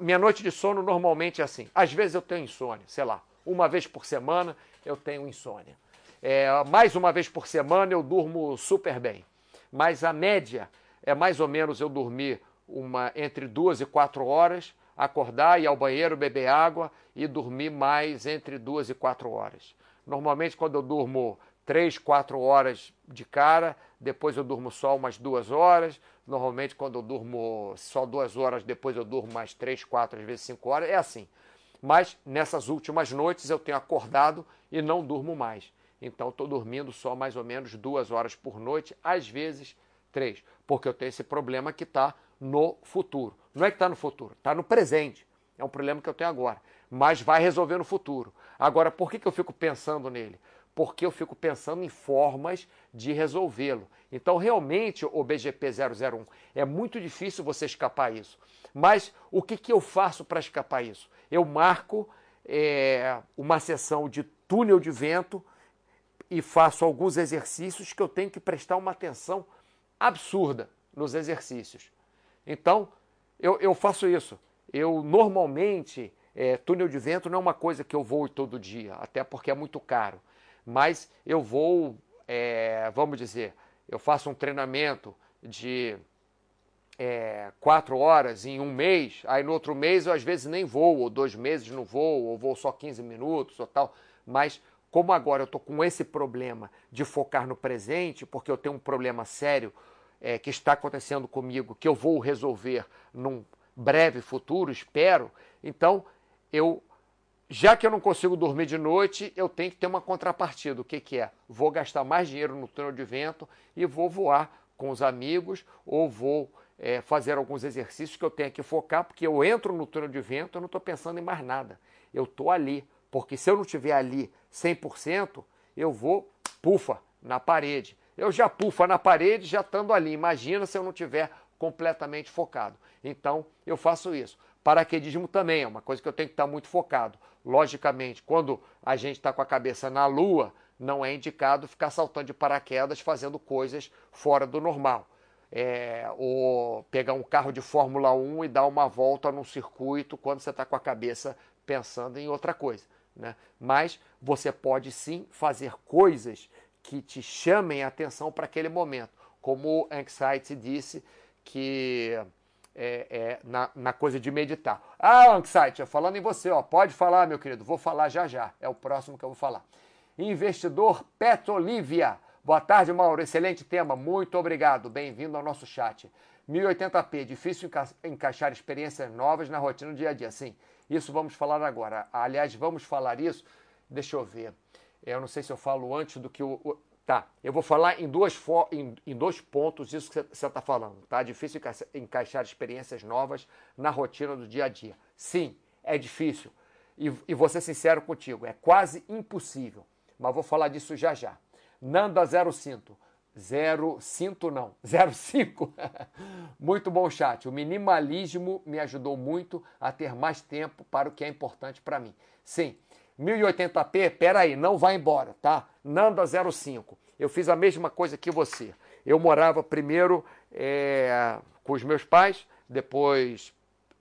minha noite de sono normalmente é assim. Às vezes eu tenho insônia, sei lá, uma vez por semana eu tenho insônia. É, mais uma vez por semana eu durmo super bem. Mas a média é mais ou menos eu dormir uma, entre duas e quatro horas acordar, ir ao banheiro, beber água e dormir mais entre duas e quatro horas. Normalmente, quando eu durmo três, quatro horas de cara, depois eu durmo só umas duas horas. Normalmente, quando eu durmo só duas horas, depois eu durmo mais três, quatro, às vezes cinco horas. É assim. Mas nessas últimas noites eu tenho acordado e não durmo mais. Então, estou dormindo só mais ou menos duas horas por noite, às vezes três, porque eu tenho esse problema que está no futuro. Não é que está no futuro, está no presente. É um problema que eu tenho agora. Mas vai resolver no futuro. Agora, por que, que eu fico pensando nele? Porque eu fico pensando em formas de resolvê-lo. Então, realmente, o BGP 001, é muito difícil você escapar isso. Mas o que, que eu faço para escapar isso? Eu marco é, uma sessão de túnel de vento e faço alguns exercícios que eu tenho que prestar uma atenção absurda nos exercícios. Então, eu, eu faço isso. Eu normalmente, é, túnel de vento não é uma coisa que eu vou todo dia, até porque é muito caro. Mas eu vou, é, vamos dizer, eu faço um treinamento de é, quatro horas em um mês, aí no outro mês eu às vezes nem vou, ou dois meses não vou, ou vou só 15 minutos ou tal. Mas como agora eu estou com esse problema de focar no presente, porque eu tenho um problema sério é, que está acontecendo comigo, que eu vou resolver num breve futuro, espero. Então, eu, já que eu não consigo dormir de noite, eu tenho que ter uma contrapartida. O que, que é? Vou gastar mais dinheiro no túnel de vento e vou voar com os amigos ou vou é, fazer alguns exercícios que eu tenho que focar, porque eu entro no túnel de vento, eu não estou pensando em mais nada. Eu estou ali, porque se eu não estiver ali 100%, eu vou, pufa, na parede. eu já pufa na parede já estando ali. Imagina se eu não tiver completamente focado. Então, eu faço isso. Paraquedismo também é uma coisa que eu tenho que estar muito focado. Logicamente, quando a gente está com a cabeça na lua, não é indicado ficar saltando de paraquedas fazendo coisas fora do normal. É, ou pegar um carro de Fórmula 1 e dar uma volta num circuito quando você está com a cabeça pensando em outra coisa. Né? Mas você pode sim fazer coisas que te chamem a atenção para aquele momento. Como o Anxiety disse, que é, é, na, na, coisa de meditar. Ah, Anxiety, falando em você, ó, pode falar, meu querido, vou falar já já, é o próximo que eu vou falar. Investidor Petrolívia. Boa tarde, Mauro. Excelente tema. Muito obrigado. Bem-vindo ao nosso chat. 1080p, difícil enca encaixar experiências novas na rotina do dia a dia. Sim, isso vamos falar agora. Aliás, vamos falar isso. Deixa eu ver. Eu não sei se eu falo antes do que o. o... Tá, eu vou falar em, duas em, em dois pontos isso que você está falando. Tá? Difícil enca encaixar experiências novas na rotina do dia a dia. Sim, é difícil. E, e vou ser sincero contigo, é quase impossível mas vou falar disso já já. Nanda 05. 05 não, 05. muito bom chat. O minimalismo me ajudou muito a ter mais tempo para o que é importante para mim. Sim, 1080p, peraí, não vai embora, tá? Nanda 05. Eu fiz a mesma coisa que você. Eu morava primeiro é, com os meus pais, depois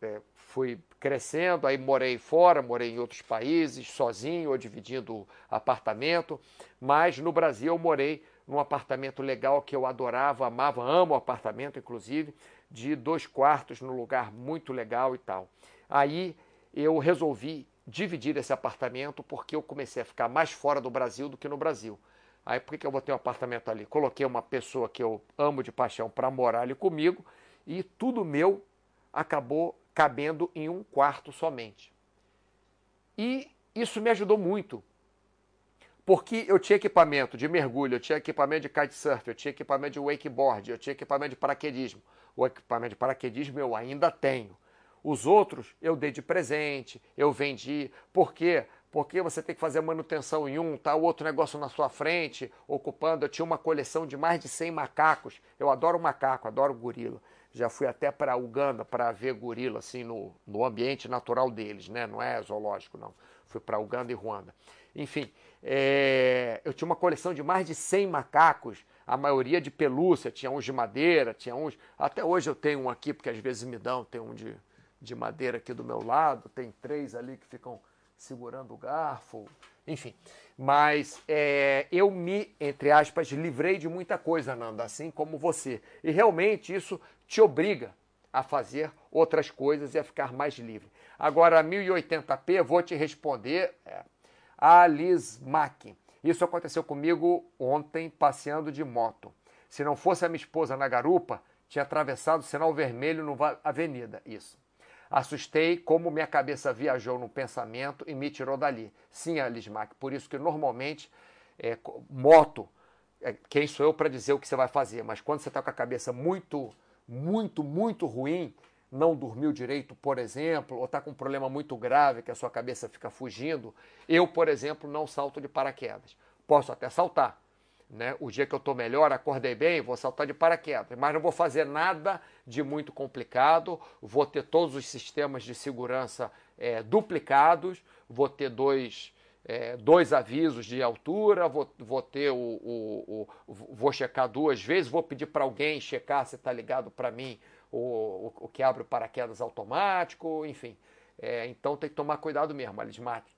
é, fui crescendo, aí morei fora, morei em outros países, sozinho ou dividindo apartamento, mas no Brasil eu morei num apartamento legal que eu adorava, amava, amo o apartamento, inclusive, de dois quartos, num lugar muito legal e tal. Aí eu resolvi dividir esse apartamento porque eu comecei a ficar mais fora do Brasil do que no Brasil. Aí por que eu botei um apartamento ali? Coloquei uma pessoa que eu amo de paixão para morar ali comigo e tudo meu acabou cabendo em um quarto somente. E isso me ajudou muito, porque eu tinha equipamento de mergulho, eu tinha equipamento de kitesurf, eu tinha equipamento de wakeboard, eu tinha equipamento de paraquedismo. O equipamento de paraquedismo eu ainda tenho. Os outros eu dei de presente, eu vendi. Por quê? Porque você tem que fazer manutenção em um, tá o outro negócio na sua frente, ocupando. Eu tinha uma coleção de mais de 100 macacos. Eu adoro macaco, adoro gorila já fui até para Uganda para ver gorila assim no, no ambiente natural deles, né? Não é zoológico, não. Fui para Uganda e Ruanda. Enfim, é, eu tinha uma coleção de mais de 100 macacos, a maioria de pelúcia, tinha uns de madeira, tinha uns. Até hoje eu tenho um aqui, porque às vezes me dão, tem um de, de madeira aqui do meu lado, tem três ali que ficam segurando o garfo, enfim. Mas é, eu me, entre aspas, livrei de muita coisa, Nanda, assim como você. E realmente isso te obriga a fazer outras coisas e a ficar mais livre. Agora, 1080p, vou te responder, é, Alice Mack. Isso aconteceu comigo ontem, passeando de moto. Se não fosse a minha esposa na garupa, tinha atravessado o sinal vermelho na avenida. Isso. Assustei como minha cabeça viajou no pensamento e me tirou dali. Sim, Alismac, por isso que normalmente é, moto, é, quem sou eu para dizer o que você vai fazer, mas quando você está com a cabeça muito, muito, muito ruim, não dormiu direito, por exemplo, ou está com um problema muito grave que a sua cabeça fica fugindo, eu, por exemplo, não salto de paraquedas. Posso até saltar, né? O dia que eu estou melhor, acordei bem, vou saltar de paraquedas, mas não vou fazer nada de muito complicado, vou ter todos os sistemas de segurança é, duplicados, vou ter dois, é, dois avisos de altura, vou, vou ter o, o, o, vou checar duas vezes, vou pedir para alguém checar se está ligado para mim o, o, que abre o paraquedas automático, enfim. É, então tem que tomar cuidado mesmo, Alismate.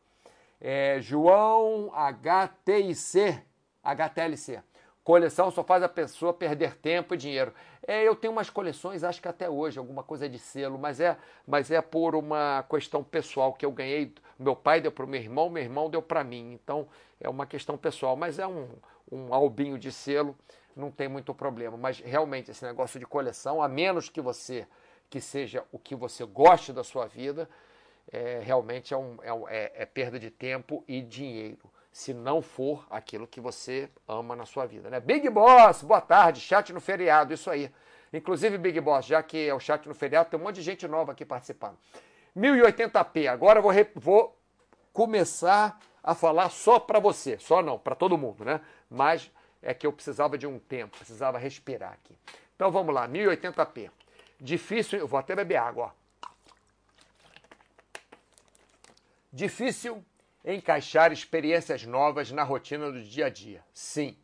É, João HTIC HTLC. Coleção só faz a pessoa perder tempo e dinheiro. É, eu tenho umas coleções, acho que até hoje, alguma coisa de selo, mas é, mas é por uma questão pessoal que eu ganhei. Meu pai deu para o meu irmão, meu irmão deu para mim. Então é uma questão pessoal, mas é um, um albinho de selo, não tem muito problema. Mas realmente esse negócio de coleção, a menos que você que seja o que você goste da sua vida, é, realmente é, um, é, é, é perda de tempo e dinheiro se não for aquilo que você ama na sua vida. Né? Big Boss, boa tarde, chat no feriado, isso aí. Inclusive, Big Boss, já que é o chat no feriado, tem um monte de gente nova aqui participando. 1080p, agora eu vou, vou começar a falar só para você, só não, para todo mundo, né? Mas é que eu precisava de um tempo, precisava respirar aqui. Então vamos lá, 1080p. Difícil, eu vou até beber água, ó. Difícil encaixar experiências novas na rotina do dia a dia. Sim.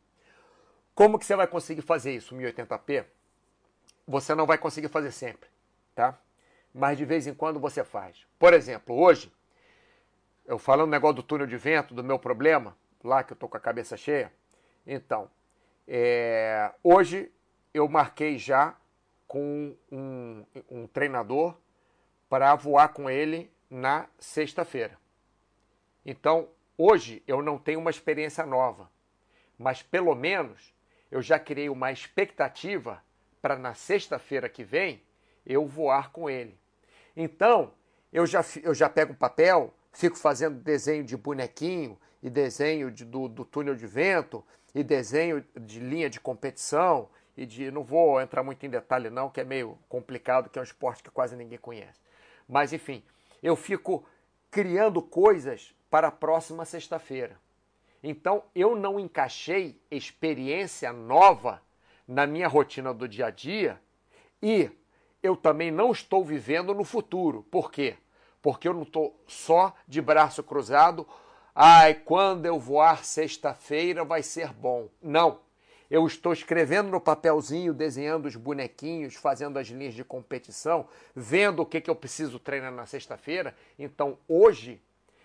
Como que você vai conseguir fazer isso, 1080p? Você não vai conseguir fazer sempre, tá? Mas de vez em quando você faz. Por exemplo, hoje, eu falando o negócio do túnel de vento, do meu problema, lá que eu tô com a cabeça cheia. Então, é, hoje eu marquei já com um, um treinador para voar com ele na sexta-feira. Então, hoje eu não tenho uma experiência nova, mas pelo menos eu já criei uma expectativa para na sexta-feira que vem eu voar com ele. Então, eu já, eu já pego um papel, fico fazendo desenho de bonequinho e desenho de, do, do túnel de vento e desenho de linha de competição e de. Não vou entrar muito em detalhe, não, que é meio complicado, que é um esporte que quase ninguém conhece. Mas, enfim, eu fico criando coisas para a próxima sexta-feira. Então, eu não encaixei experiência nova na minha rotina do dia a dia e eu também não estou vivendo no futuro. Por quê? Porque eu não estou só de braço cruzado. Ai, quando eu voar sexta-feira vai ser bom. Não. Eu estou escrevendo no papelzinho, desenhando os bonequinhos, fazendo as linhas de competição, vendo o que, que eu preciso treinar na sexta-feira. Então, hoje,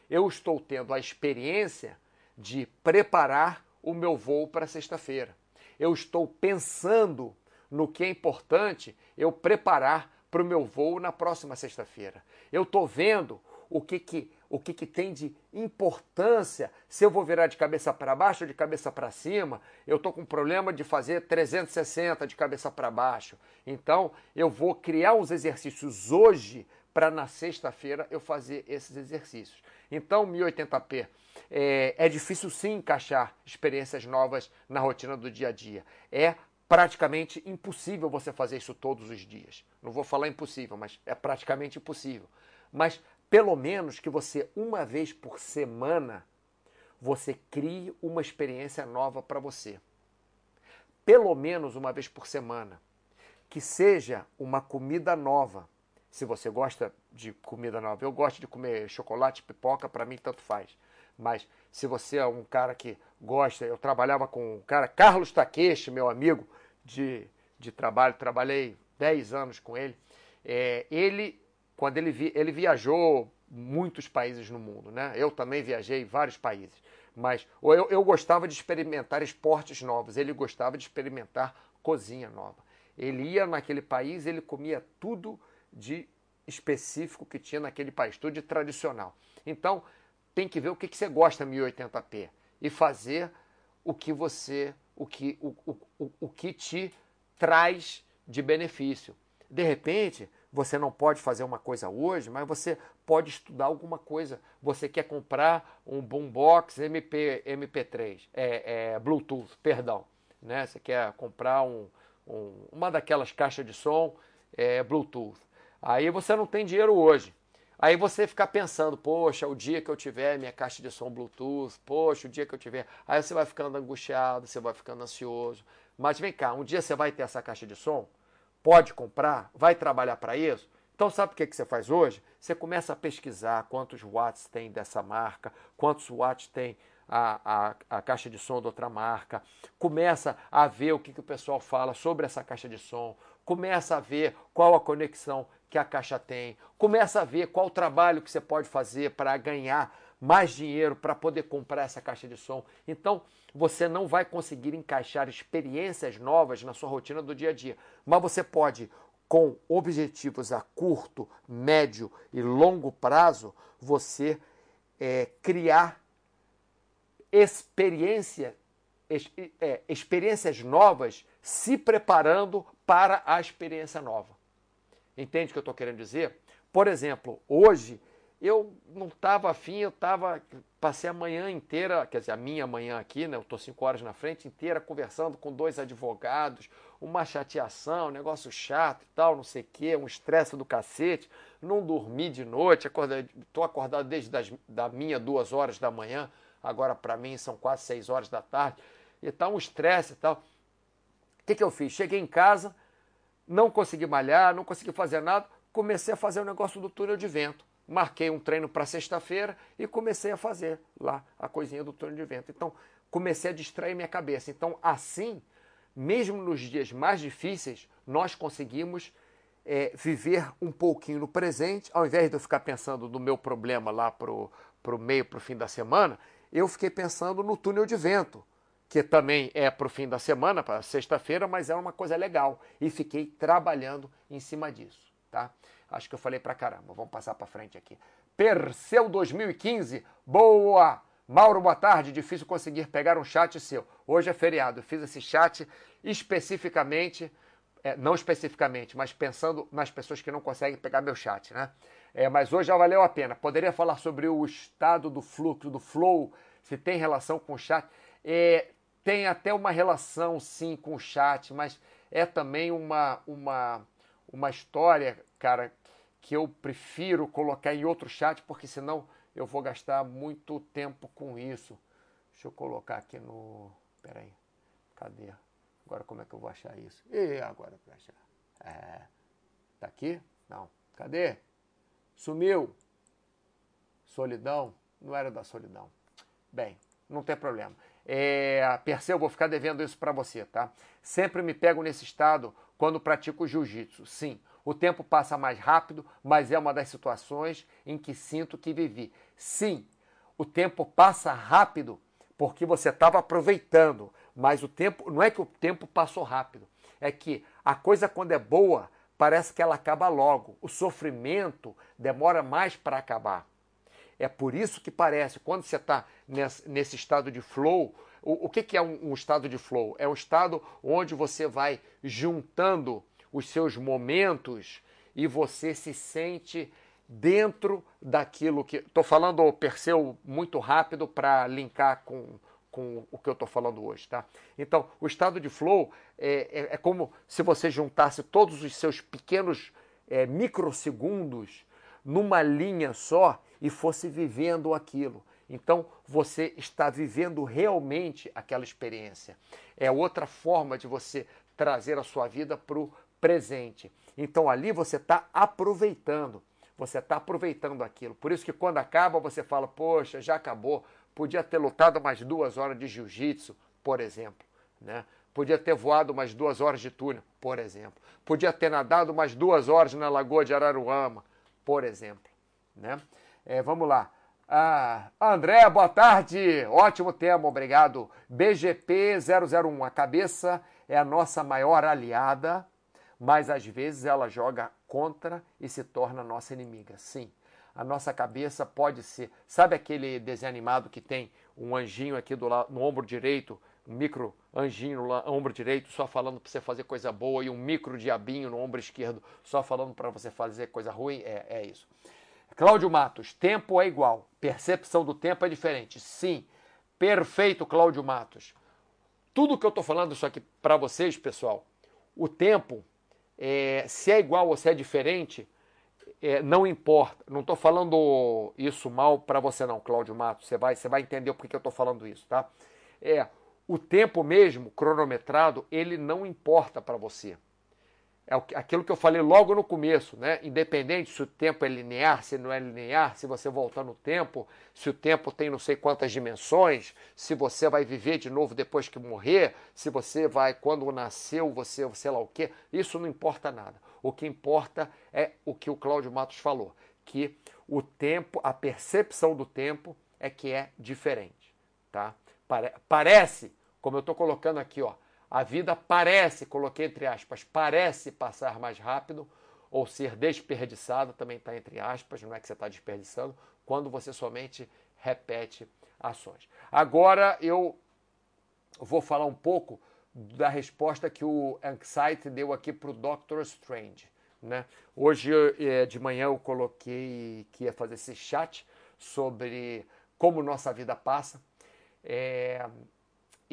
eu estou tendo a experiência de preparar o meu voo para sexta-feira. Eu estou pensando no que é importante eu preparar para o meu voo na próxima sexta-feira. Eu estou vendo o que, que, o que, que tem de importância, se eu vou virar de cabeça para baixo ou de cabeça para cima. Eu estou com problema de fazer 360 de cabeça para baixo. Então, eu vou criar uns exercícios hoje para na sexta-feira eu fazer esses exercícios. Então, 1080p é, é difícil sim encaixar experiências novas na rotina do dia a dia. É praticamente impossível você fazer isso todos os dias. Não vou falar impossível, mas é praticamente impossível. Mas pelo menos que você uma vez por semana você crie uma experiência nova para você. Pelo menos uma vez por semana. Que seja uma comida nova se você gosta de comida nova. Eu gosto de comer chocolate, pipoca, para mim tanto faz. Mas se você é um cara que gosta, eu trabalhava com um cara, Carlos Takeshi, meu amigo de, de trabalho, trabalhei 10 anos com ele. É, ele, quando ele, vi, ele viajou muitos países no mundo, né? Eu também viajei vários países. Mas eu, eu gostava de experimentar esportes novos, ele gostava de experimentar cozinha nova. Ele ia naquele país, ele comia tudo de específico que tinha naquele país, tudo de tradicional. Então, tem que ver o que, que você gosta 1080p e fazer o que você, o que, o, o, o que te traz de benefício. De repente, você não pode fazer uma coisa hoje, mas você pode estudar alguma coisa. Você quer comprar um boombox MP, MP3, é, é, Bluetooth, perdão. Né? Você quer comprar um, um, uma daquelas caixas de som é, Bluetooth. Aí você não tem dinheiro hoje. Aí você fica pensando, poxa, o dia que eu tiver minha caixa de som Bluetooth, poxa, o dia que eu tiver. Aí você vai ficando angustiado, você vai ficando ansioso. Mas vem cá, um dia você vai ter essa caixa de som? Pode comprar? Vai trabalhar para isso? Então sabe o que, que você faz hoje? Você começa a pesquisar quantos watts tem dessa marca, quantos watts tem a, a, a, caixa de som de outra marca, começa a ver o que, que o pessoal fala sobre essa caixa de som, começa a ver qual a conexão que a caixa tem, começa a ver qual trabalho que você pode fazer para ganhar mais dinheiro para poder comprar essa caixa de som. Então, você não vai conseguir encaixar experiências novas na sua rotina do dia a dia, mas você pode com objetivos a curto, médio e longo prazo, você é, criar experiência, é, experiências novas se preparando para a experiência nova. Entende o que eu estou querendo dizer? Por exemplo, hoje eu não estava afim, eu estava. Passei a manhã inteira, quer dizer, a minha manhã aqui, né? Eu estou cinco horas na frente inteira conversando com dois advogados, uma chateação, um negócio chato e tal, não sei o quê, um estresse do cacete. Não dormi de noite, estou acordado desde das, da minha duas horas da manhã, agora para mim são quase seis horas da tarde. e tal, um estresse e tal. O que, que eu fiz? Cheguei em casa, não consegui malhar, não consegui fazer nada, comecei a fazer o negócio do túnel de vento. Marquei um treino para sexta-feira e comecei a fazer lá a coisinha do túnel de vento. Então, comecei a distrair minha cabeça. Então, assim, mesmo nos dias mais difíceis, nós conseguimos é, viver um pouquinho no presente, ao invés de eu ficar pensando no meu problema lá para o meio, para o fim da semana, eu fiquei pensando no túnel de vento que também é para o fim da semana, para sexta-feira, mas é uma coisa legal. E fiquei trabalhando em cima disso, tá? Acho que eu falei para caramba. Vamos passar para frente aqui. Perseu 2015, boa! Mauro, boa tarde. Difícil conseguir pegar um chat seu. Hoje é feriado. Fiz esse chat especificamente, é, não especificamente, mas pensando nas pessoas que não conseguem pegar meu chat, né? É, mas hoje já valeu a pena. Poderia falar sobre o estado do fluxo, do flow, se tem relação com o chat. É, tem até uma relação, sim, com o chat, mas é também uma, uma, uma história, cara, que eu prefiro colocar em outro chat, porque senão eu vou gastar muito tempo com isso. Deixa eu colocar aqui no. Peraí. Cadê? Agora como é que eu vou achar isso? E agora para achar? É. Tá aqui? Não. Cadê? Sumiu. Solidão? Não era da solidão. Bem, não tem problema. É, Perseu, vou ficar devendo isso para você, tá? Sempre me pego nesse estado quando pratico jiu-jitsu. Sim, o tempo passa mais rápido, mas é uma das situações em que sinto que vivi. Sim, o tempo passa rápido porque você estava aproveitando, mas o tempo não é que o tempo passou rápido, é que a coisa quando é boa parece que ela acaba logo. O sofrimento demora mais para acabar. É por isso que parece, quando você está nesse, estado de flow, o, o que, que é um, um, estado de flow? É um estado onde você vai juntando os seus momentos e você se sente dentro daquilo que. Estou falando Perseu muito rápido para linkar com, com o que eu estou falando hoje, tá? Então, o estado de flow é, é, é, como se você juntasse todos os seus pequenos é, microsegundos numa linha só e fosse vivendo aquilo. Então você está vivendo realmente aquela experiência. É outra forma de você trazer a sua vida para o presente. Então ali você está aproveitando. Você está aproveitando aquilo. Por isso que quando acaba você fala, poxa, já acabou. Podia ter lutado mais duas horas de jiu-jitsu, por exemplo. Né? Podia ter voado mais duas horas de túnel, por exemplo. Podia ter nadado mais duas horas na Lagoa de Araruama, por exemplo. Né? É, vamos lá. Ah, André, boa tarde. Ótimo tema, obrigado. BGP001. A cabeça é a nossa maior aliada, mas às vezes ela joga contra e se torna nossa inimiga. Sim, a nossa cabeça pode ser. Sabe aquele desenho animado que tem um anjinho aqui do lado, no ombro direito, um micro anjinho no ombro direito só falando para você fazer coisa boa e um micro diabinho no ombro esquerdo só falando para você fazer coisa ruim? É, é isso. Cláudio Matos, tempo é igual, percepção do tempo é diferente. Sim, perfeito, Cláudio Matos. Tudo que eu estou falando isso aqui para vocês, pessoal, o tempo, é, se é igual ou se é diferente, é, não importa. Não estou falando isso mal para você não, Cláudio Matos. Você vai, você vai entender por que eu estou falando isso, tá? É, o tempo mesmo, cronometrado, ele não importa para você é aquilo que eu falei logo no começo, né? Independente se o tempo é linear, se não é linear, se você voltar no tempo, se o tempo tem não sei quantas dimensões, se você vai viver de novo depois que morrer, se você vai, quando nasceu, você, sei lá o quê, isso não importa nada. O que importa é o que o Cláudio Matos falou, que o tempo, a percepção do tempo é que é diferente, tá? Parece, como eu estou colocando aqui, ó, a vida parece, coloquei entre aspas, parece passar mais rápido ou ser desperdiçada, também está entre aspas, não é que você está desperdiçando, quando você somente repete ações. Agora eu vou falar um pouco da resposta que o Anxiety deu aqui para o Doctor Strange. Né? Hoje é, de manhã eu coloquei que ia fazer esse chat sobre como nossa vida passa. É,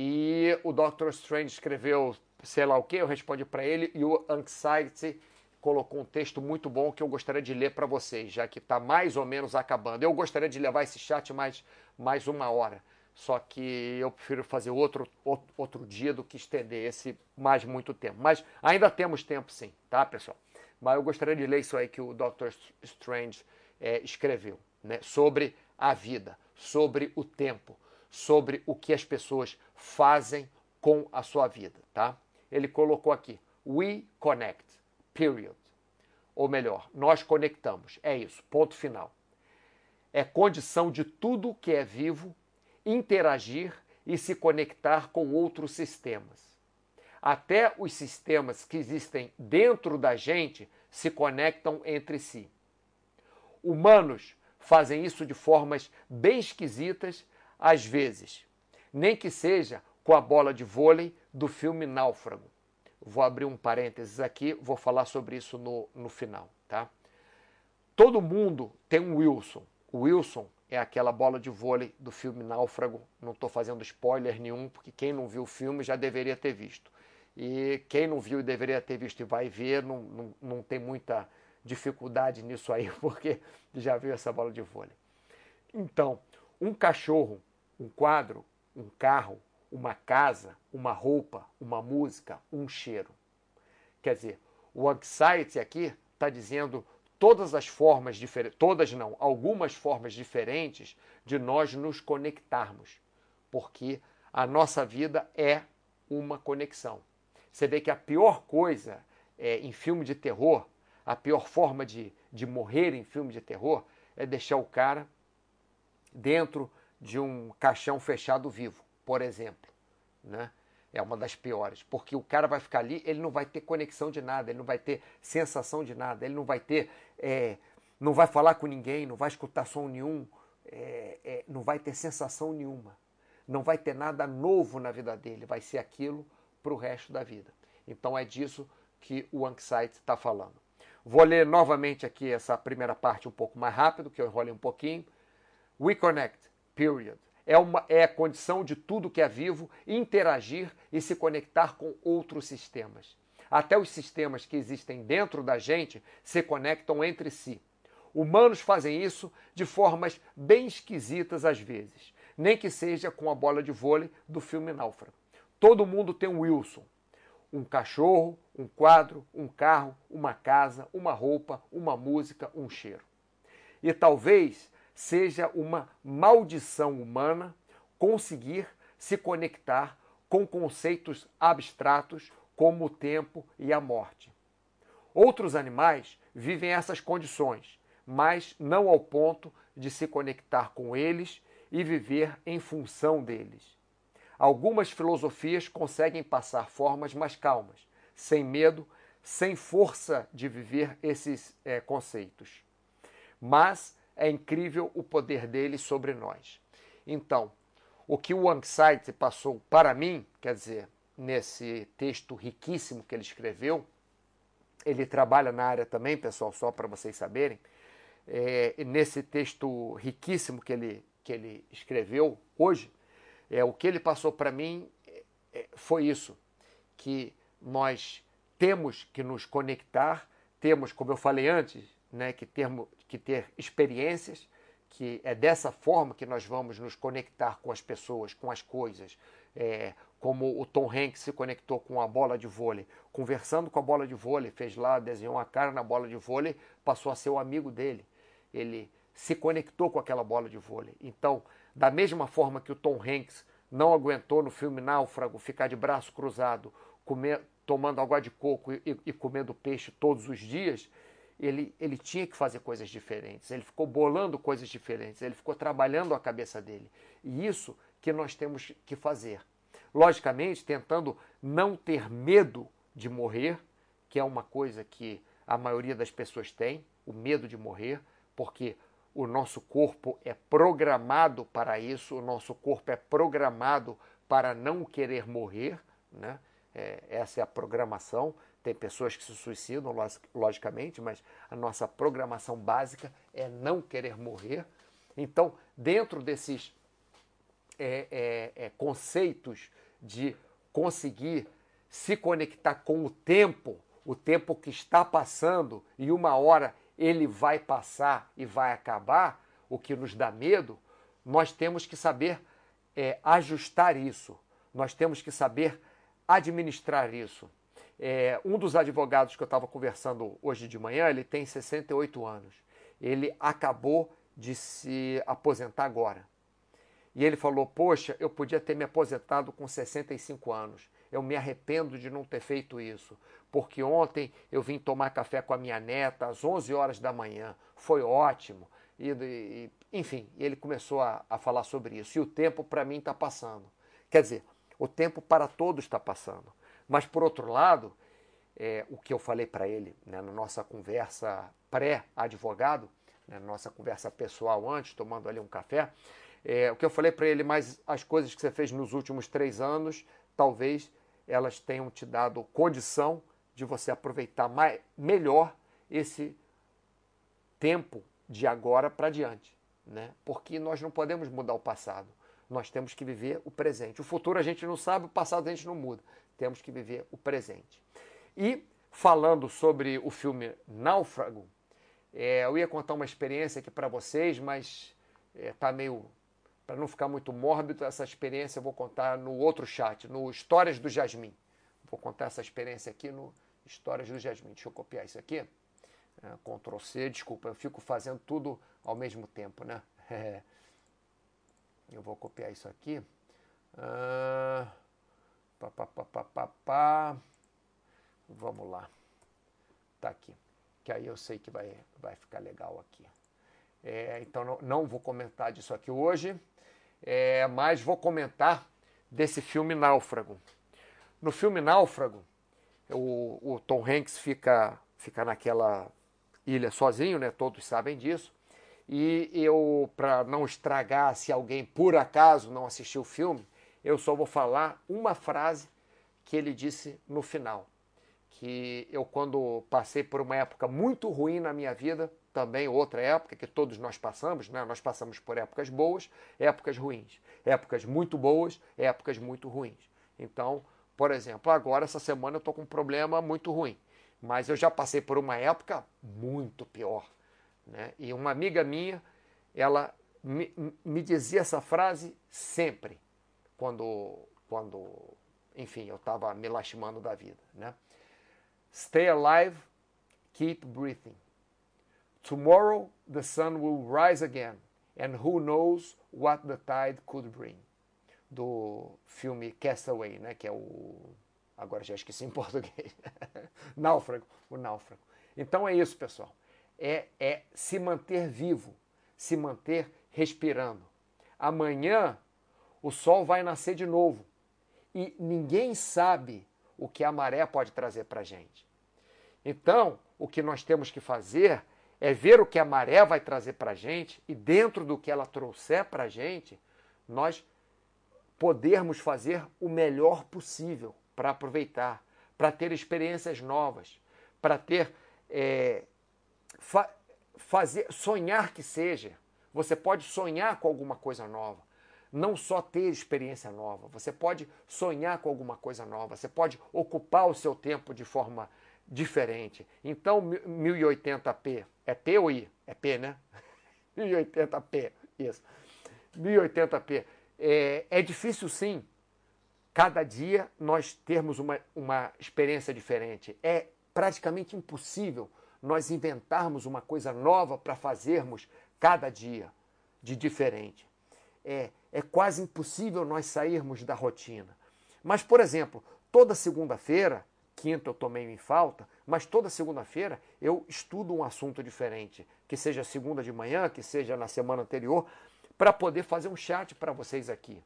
e o Doctor Strange escreveu sei lá o que, eu respondi para ele e o Anxiety colocou um texto muito bom que eu gostaria de ler para vocês, já que está mais ou menos acabando. Eu gostaria de levar esse chat mais, mais uma hora, só que eu prefiro fazer outro, outro dia do que estender esse mais muito tempo. Mas ainda temos tempo sim, tá, pessoal? Mas eu gostaria de ler isso aí que o Dr. Strange é, escreveu, né? Sobre a vida, sobre o tempo, sobre o que as pessoas fazem com a sua vida, tá? Ele colocou aqui, we connect, period. Ou melhor, nós conectamos. É isso, ponto final. É condição de tudo que é vivo interagir e se conectar com outros sistemas. Até os sistemas que existem dentro da gente se conectam entre si. Humanos fazem isso de formas bem esquisitas, às vezes, nem que seja com a bola de vôlei do filme Náufrago. Vou abrir um parênteses aqui, vou falar sobre isso no, no final, tá? Todo mundo tem um Wilson. O Wilson é aquela bola de vôlei do filme Náufrago. Não estou fazendo spoiler nenhum, porque quem não viu o filme já deveria ter visto. E quem não viu e deveria ter visto e vai ver, não, não, não tem muita dificuldade nisso aí, porque já viu essa bola de vôlei. Então, um cachorro, um quadro, um carro, uma casa, uma roupa, uma música, um cheiro. Quer dizer, o Anxiety aqui está dizendo todas as formas diferentes, todas não, algumas formas diferentes de nós nos conectarmos, porque a nossa vida é uma conexão. Você vê que a pior coisa é, em filme de terror, a pior forma de, de morrer em filme de terror é deixar o cara dentro de um caixão fechado vivo, por exemplo. Né? É uma das piores, porque o cara vai ficar ali, ele não vai ter conexão de nada, ele não vai ter sensação de nada, ele não vai ter, é, não vai falar com ninguém, não vai escutar som nenhum, é, é, não vai ter sensação nenhuma, não vai ter nada novo na vida dele, vai ser aquilo para o resto da vida. Então é disso que o Anxiety está falando. Vou ler novamente aqui essa primeira parte um pouco mais rápido, que eu enrolei um pouquinho. We connect, period. É, uma, é a condição de tudo que é vivo interagir e se conectar com outros sistemas. Até os sistemas que existem dentro da gente se conectam entre si. Humanos fazem isso de formas bem esquisitas às vezes, nem que seja com a bola de vôlei do filme Náufrago. Todo mundo tem um Wilson. Um cachorro, um quadro, um carro, uma casa, uma roupa, uma música, um cheiro. E talvez seja uma maldição humana conseguir se conectar com conceitos abstratos como o tempo e a morte. Outros animais vivem essas condições, mas não ao ponto de se conectar com eles e viver em função deles. Algumas filosofias conseguem passar formas mais calmas, sem medo, sem força de viver esses é, conceitos. Mas é incrível o poder dele sobre nós. Então, o que o Anxiety passou para mim, quer dizer, nesse texto riquíssimo que ele escreveu, ele trabalha na área também, pessoal, só para vocês saberem, é, nesse texto riquíssimo que ele, que ele escreveu hoje, é, o que ele passou para mim é, foi isso, que nós temos que nos conectar, temos, como eu falei antes, né, que, termo, que ter experiências, que é dessa forma que nós vamos nos conectar com as pessoas, com as coisas, é, como o Tom Hanks se conectou com a bola de vôlei, conversando com a bola de vôlei, fez lá, desenhou uma cara na bola de vôlei, passou a ser o amigo dele. Ele se conectou com aquela bola de vôlei. Então, da mesma forma que o Tom Hanks não aguentou no filme Náufrago ficar de braço cruzado, comer, tomando água de coco e, e comendo peixe todos os dias, ele, ele tinha que fazer coisas diferentes. Ele ficou bolando coisas diferentes, ele ficou trabalhando a cabeça dele. E isso que nós temos que fazer. Logicamente, tentando não ter medo de morrer, que é uma coisa que a maioria das pessoas tem, o medo de morrer, porque o nosso corpo é programado para isso, o nosso corpo é programado para não querer morrer, né? É, essa é a programação. Tem pessoas que se suicidam, logicamente, mas a nossa programação básica é não querer morrer. Então, dentro desses é, é, é conceitos de conseguir se conectar com o tempo, o tempo que está passando, e uma hora ele vai passar e vai acabar, o que nos dá medo, nós temos que saber é, ajustar isso, nós temos que saber administrar isso. É, um dos advogados que eu estava conversando hoje de manhã, ele tem 68 anos. Ele acabou de se aposentar agora. E ele falou: Poxa, eu podia ter me aposentado com 65 anos. Eu me arrependo de não ter feito isso, porque ontem eu vim tomar café com a minha neta às 11 horas da manhã. Foi ótimo. E, e enfim, ele começou a, a falar sobre isso. E o tempo para mim está passando. Quer dizer, o tempo para todos está passando. Mas, por outro lado, é, o que eu falei para ele né, na nossa conversa pré-advogado, né, na nossa conversa pessoal antes, tomando ali um café, é, o que eu falei para ele, mas as coisas que você fez nos últimos três anos, talvez elas tenham te dado condição de você aproveitar mais, melhor esse tempo de agora para diante. Né? Porque nós não podemos mudar o passado. Nós temos que viver o presente. O futuro a gente não sabe, o passado a gente não muda. Temos que viver o presente. E falando sobre o filme Náufrago, é, eu ia contar uma experiência aqui para vocês, mas está é, meio para não ficar muito mórbido, essa experiência eu vou contar no outro chat, no Histórias do Jasmim. Vou contar essa experiência aqui no Histórias do Jasmim. Deixa eu copiar isso aqui. É, Ctrl C, desculpa, eu fico fazendo tudo ao mesmo tempo, né? É. Eu vou copiar isso aqui. Ah, pá, pá, pá, pá, pá. Vamos lá. Tá aqui. Que aí eu sei que vai, vai ficar legal aqui. É, então não, não vou comentar disso aqui hoje é, mas vou comentar desse filme Náufrago. No filme Náufrago, o, o Tom Hanks fica, fica naquela ilha sozinho, né? Todos sabem disso. E eu, para não estragar, se alguém por acaso não assistiu o filme, eu só vou falar uma frase que ele disse no final. Que eu, quando passei por uma época muito ruim na minha vida, também outra época que todos nós passamos, né? nós passamos por épocas boas, épocas ruins, épocas muito boas, épocas muito ruins. Então, por exemplo, agora essa semana eu estou com um problema muito ruim, mas eu já passei por uma época muito pior. Né? E uma amiga minha, ela me, me dizia essa frase sempre, quando, quando enfim, eu estava me lastimando da vida. Né? Stay alive, keep breathing. Tomorrow the sun will rise again, and who knows what the tide could bring. Do filme Castaway, né, que é o. Agora já esqueci em português. náufrago, o náufrago. Então é isso, pessoal. É, é se manter vivo, se manter respirando. Amanhã o sol vai nascer de novo e ninguém sabe o que a maré pode trazer para a gente. Então, o que nós temos que fazer é ver o que a maré vai trazer para a gente e dentro do que ela trouxer para a gente, nós podermos fazer o melhor possível para aproveitar, para ter experiências novas, para ter é, fa fazer sonhar que seja. Você pode sonhar com alguma coisa nova, não só ter experiência nova. Você pode sonhar com alguma coisa nova. Você pode ocupar o seu tempo de forma diferente. Então, 1080p é P ou I? É P, né? 1080p, isso. 1080p. É, é difícil, sim, cada dia nós termos uma, uma experiência diferente. É praticamente impossível nós inventarmos uma coisa nova para fazermos cada dia de diferente. É, é quase impossível nós sairmos da rotina. Mas, por exemplo, toda segunda-feira quinta eu tomei em falta, mas toda segunda-feira eu estudo um assunto diferente, que seja segunda de manhã, que seja na semana anterior, para poder fazer um chat para vocês aqui.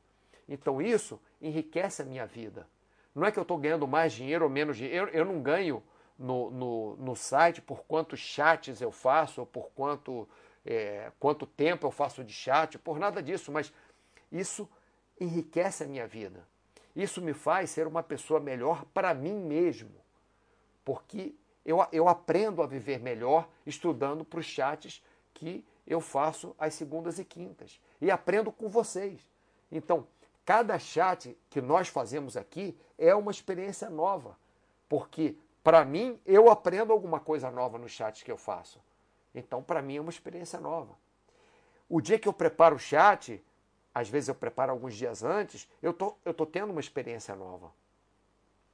Então isso enriquece a minha vida. Não é que eu estou ganhando mais dinheiro ou menos dinheiro, eu, eu não ganho no, no, no, site por quantos chats eu faço, ou por quanto, é, quanto tempo eu faço de chat, por nada disso, mas isso enriquece a minha vida. Isso me faz ser uma pessoa melhor para mim mesmo, porque eu, eu aprendo a viver melhor estudando para os chats que eu faço às segundas e quintas. E aprendo com vocês. Então, cada chat que nós fazemos aqui é uma experiência nova, porque para mim eu aprendo alguma coisa nova nos chats que eu faço. Então, para mim é uma experiência nova. O dia que eu preparo o chat, às vezes eu preparo alguns dias antes, eu tô, eu tô tendo uma experiência nova.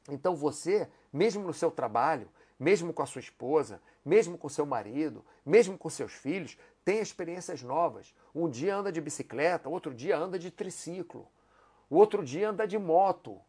Então você, mesmo no seu trabalho, mesmo com a sua esposa, mesmo com seu marido, mesmo com seus filhos, tem experiências novas. Um dia anda de bicicleta, outro dia anda de triciclo, o outro dia anda de moto.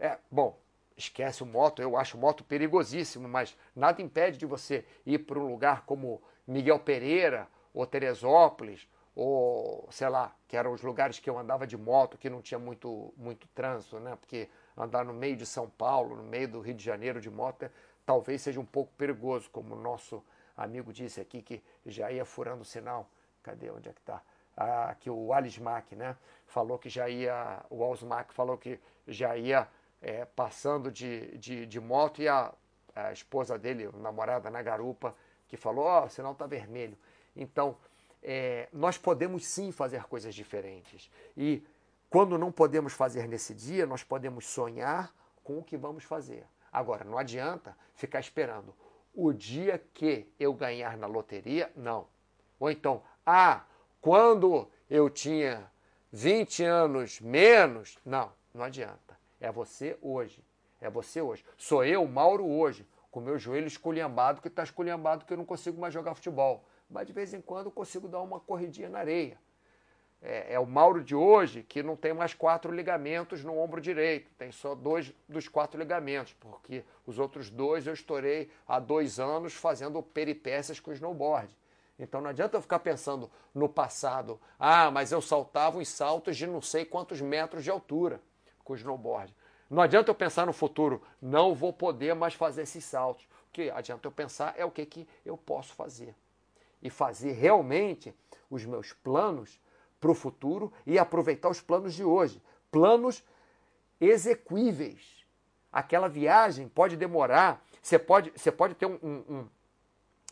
É, bom, esquece o moto, eu acho moto perigosíssimo, mas nada impede de você ir para um lugar como Miguel Pereira ou Teresópolis ou sei lá, que eram os lugares que eu andava de moto, que não tinha muito, muito trânsito, né? Porque andar no meio de São Paulo, no meio do Rio de Janeiro de moto, é, talvez seja um pouco perigoso, como o nosso amigo disse aqui, que já ia furando o sinal. Cadê? Onde é que está? Ah, que o Alismac, né? Falou que já ia, o Alsmac falou que já ia é, passando de, de, de, moto e a, a esposa dele, a namorada na garupa, que falou, ó, oh, o sinal está vermelho. Então, é, nós podemos sim fazer coisas diferentes. E quando não podemos fazer nesse dia, nós podemos sonhar com o que vamos fazer. Agora, não adianta ficar esperando o dia que eu ganhar na loteria, não. Ou então, ah, quando eu tinha 20 anos menos, não, não adianta. É você hoje. É você hoje. Sou eu, Mauro, hoje, com meu joelho esculhambado, que está esculhambado que eu não consigo mais jogar futebol mas de vez em quando eu consigo dar uma corridinha na areia. É, é, o Mauro de hoje que não tem mais quatro ligamentos no ombro direito, tem só dois dos quatro ligamentos, porque os outros dois eu estourei há dois anos fazendo peripécias com snowboard. Então não adianta eu ficar pensando no passado, ah, mas eu saltava os saltos de não sei quantos metros de altura com o snowboard. Não adianta eu pensar no futuro, não vou poder mais fazer esses saltos. O que adianta eu pensar é o que, que eu posso fazer e fazer realmente os meus planos para o futuro e aproveitar os planos de hoje. Planos execuíveis. Aquela viagem pode demorar, você pode, você pode ter um, um,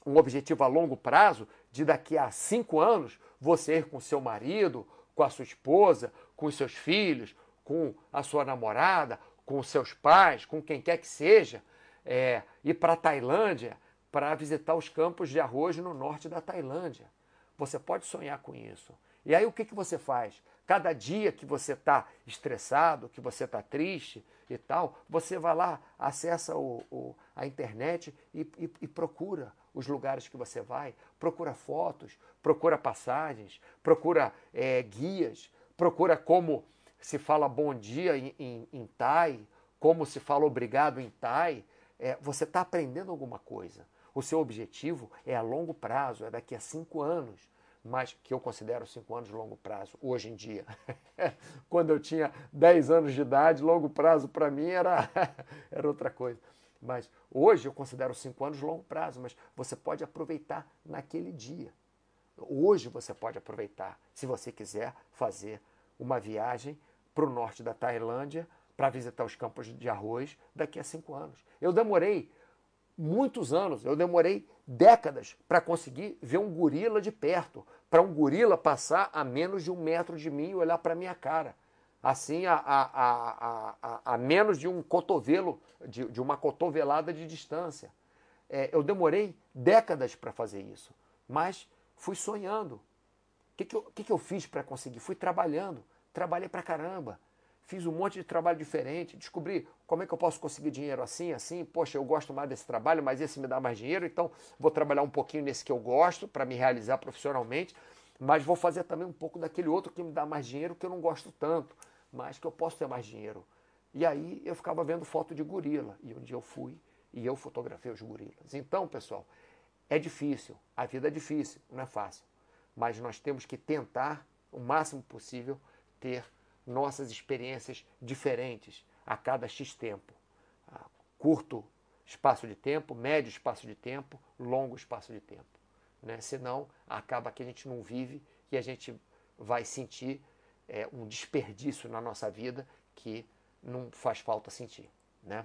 um objetivo a longo prazo de daqui a cinco anos você ir com seu marido, com a sua esposa, com os seus filhos, com a sua namorada, com seus pais, com quem quer que seja, é, ir para a Tailândia para visitar os campos de arroz no norte da Tailândia. Você pode sonhar com isso. E aí o que, que você faz? Cada dia que você está estressado, que você está triste e tal, você vai lá, acessa o, o a internet e, e, e procura os lugares que você vai, procura fotos, procura passagens, procura é, guias, procura como se fala bom dia em, em, em Thai, como se fala obrigado em Thai. É, você está aprendendo alguma coisa. O seu objetivo é a longo prazo, é daqui a cinco anos, mas que eu considero cinco anos longo prazo, hoje em dia. Quando eu tinha 10 anos de idade, longo prazo para mim era, era outra coisa. Mas hoje eu considero cinco anos longo prazo, mas você pode aproveitar naquele dia. Hoje você pode aproveitar, se você quiser fazer uma viagem para o norte da Tailândia para visitar os campos de arroz daqui a cinco anos. Eu demorei muitos anos, eu demorei décadas para conseguir ver um gorila de perto, para um gorila passar a menos de um metro de mim e olhar para minha cara. Assim, a, a, a, a, menos de um cotovelo, de, de uma cotovelada de distância. É, eu demorei décadas para fazer isso, mas fui sonhando. O que, que, eu, que, que eu fiz para conseguir? Fui trabalhando, trabalhei para caramba fiz um monte de trabalho diferente, descobri como é que eu posso conseguir dinheiro assim, assim, poxa, eu gosto mais desse trabalho, mas esse me dá mais dinheiro, então vou trabalhar um pouquinho nesse que eu gosto para me realizar profissionalmente, mas vou fazer também um pouco daquele outro que me dá mais dinheiro que eu não gosto tanto, mas que eu posso ter mais dinheiro. E aí eu ficava vendo foto de gorila, e um dia eu fui e eu fotografei os gorilas. Então, pessoal, é difícil, a vida é difícil, não é fácil, mas nós temos que tentar o máximo possível ter nossas experiências diferentes a cada X tempo. Curto espaço de tempo, médio espaço de tempo, longo espaço de tempo. Né? Senão, acaba que a gente não vive e a gente vai sentir é, um desperdício na nossa vida que não faz falta sentir. Né?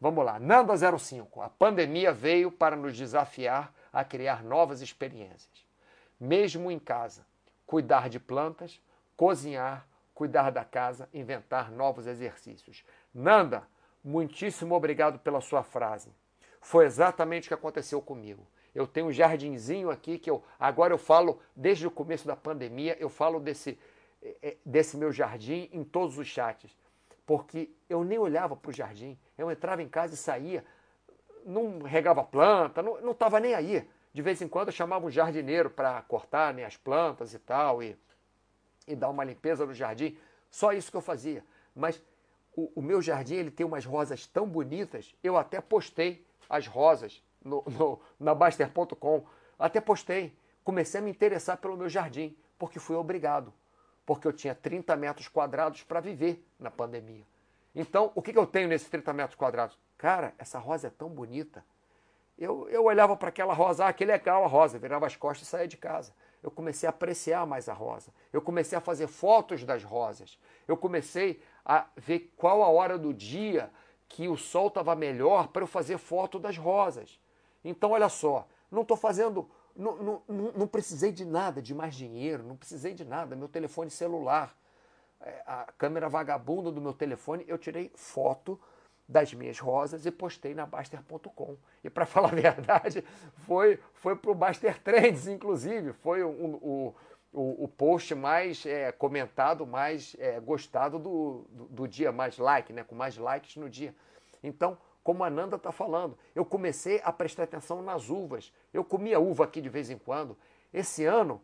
Vamos lá, Nanda 05. A pandemia veio para nos desafiar a criar novas experiências. Mesmo em casa, cuidar de plantas, cozinhar, cuidar da casa, inventar novos exercícios. Nanda, muitíssimo obrigado pela sua frase. Foi exatamente o que aconteceu comigo. Eu tenho um jardinzinho aqui que eu agora eu falo desde o começo da pandemia, eu falo desse é, é, desse meu jardim em todos os chats. Porque eu nem olhava para o jardim. Eu entrava em casa e saía, não regava planta, não estava nem aí. De vez em quando eu chamava um jardineiro para cortar né, as plantas e tal, e, e dar uma limpeza no jardim. Só isso que eu fazia. Mas o, o meu jardim ele tem umas rosas tão bonitas, eu até postei as rosas no, no, na Baster.com. Até postei. Comecei a me interessar pelo meu jardim, porque fui obrigado. Porque eu tinha 30 metros quadrados para viver na pandemia. Então, o que, que eu tenho nesses 30 metros quadrados? Cara, essa rosa é tão bonita. Eu, eu olhava para aquela rosa, ah, que legal a rosa, virava as costas e saía de casa. Eu comecei a apreciar mais a rosa. Eu comecei a fazer fotos das rosas. Eu comecei a ver qual a hora do dia que o sol estava melhor para eu fazer foto das rosas. Então, olha só, não estou fazendo. Não, não, não, precisei de nada, de mais dinheiro, não precisei de nada. Meu telefone celular, é, a câmera vagabunda do meu telefone, eu tirei foto das minhas rosas e postei na Baster.com. E para falar a verdade, foi, foi para o Baster Trends, inclusive. Foi um, um, o, o post mais é, comentado, mais é, gostado do, do, do, dia, mais like, né? com mais likes no dia. Então, como a Nanda está falando, eu comecei a prestar atenção nas uvas. Eu comia uva aqui de vez em quando. Esse ano,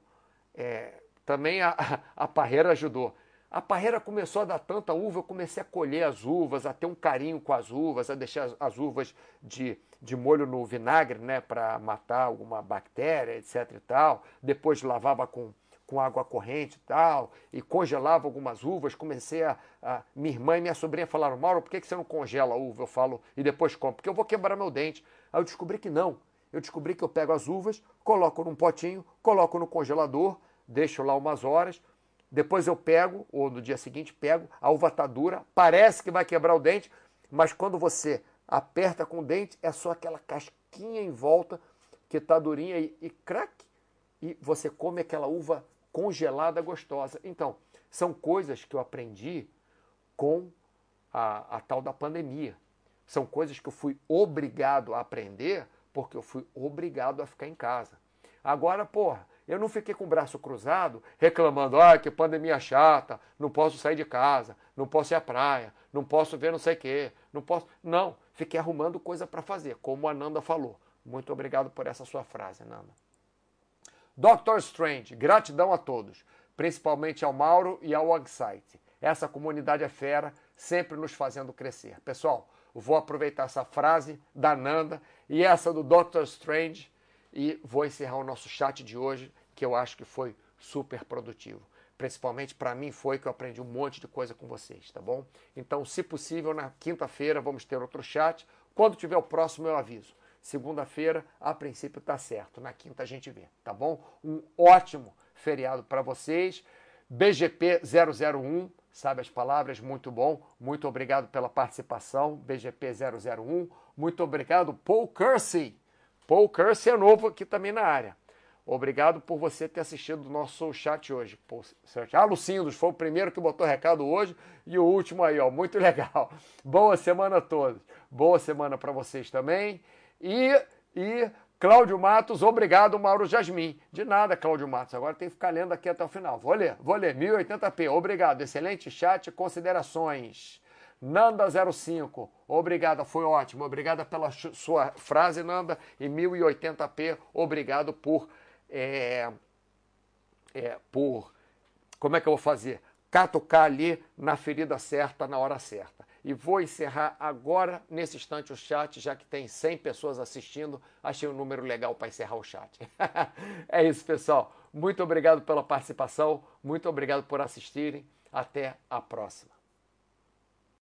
é, também a, a parreira ajudou. A parreira começou a dar tanta uva, eu comecei a colher as uvas, a ter um carinho com as uvas, a deixar as, as uvas de, de molho no vinagre, né, para matar alguma bactéria, etc e tal. Depois lavava com com água corrente e tal, e congelava algumas uvas. Comecei a, a, Minha irmã e minha sobrinha falaram: Mauro, por que, que você não congela a uva? Eu falo, e depois como? Porque eu vou quebrar meu dente. Aí eu descobri que não. Eu descobri que eu pego as uvas, coloco num potinho, coloco no congelador, deixo lá umas horas. Depois eu pego, ou no dia seguinte pego, a uva está dura, parece que vai quebrar o dente, mas quando você aperta com o dente, é só aquela casquinha em volta que está durinha e, e crack, e você come aquela uva congelada gostosa. Então, são coisas que eu aprendi com a, a tal da pandemia. São coisas que eu fui obrigado a aprender porque eu fui obrigado a ficar em casa. Agora, porra, eu não fiquei com o braço cruzado reclamando, ah, que pandemia chata, não posso sair de casa, não posso ir à praia, não posso ver não sei o quê, não posso. Não, fiquei arrumando coisa para fazer, como a Nanda falou. Muito obrigado por essa sua frase, Nanda. Doctor Strange, gratidão a todos, principalmente ao Mauro e ao Website. Essa comunidade é fera, sempre nos fazendo crescer. Pessoal, vou aproveitar essa frase da Nanda e essa do Doctor Strange e vou encerrar o nosso chat de hoje, que eu acho que foi super produtivo. Principalmente para mim foi que eu aprendi um monte de coisa com vocês, tá bom? Então, se possível, na quinta-feira vamos ter outro chat. Quando tiver o próximo, eu aviso. Segunda-feira, a princípio, tá certo. Na quinta a gente vê, tá bom? Um ótimo feriado para vocês. BGP 001, sabe as palavras? Muito bom. Muito obrigado pela participação. BGP 001. Muito obrigado, Paul Kersey. Paul Kersey é novo aqui também na área. Obrigado por você ter assistido o nosso chat hoje. Ah, Lucindos, foi o primeiro que botou recado hoje e o último aí, ó. Muito legal. Boa semana a todos. Boa semana para vocês também. E, e Cláudio Matos, obrigado, Mauro Jasmin. De nada, Cláudio Matos. Agora tem que ficar lendo aqui até o final. Vou ler, vou ler. 1080p, obrigado. Excelente chat, considerações. Nanda05, obrigada, foi ótimo. Obrigada pela sua frase, Nanda. E 1080p, obrigado por. É, é, por. Como é que eu vou fazer? Catucar ali na ferida certa, na hora certa. E vou encerrar agora, nesse instante, o chat, já que tem 100 pessoas assistindo. Achei um número legal para encerrar o chat. é isso, pessoal. Muito obrigado pela participação. Muito obrigado por assistirem. Até a próxima.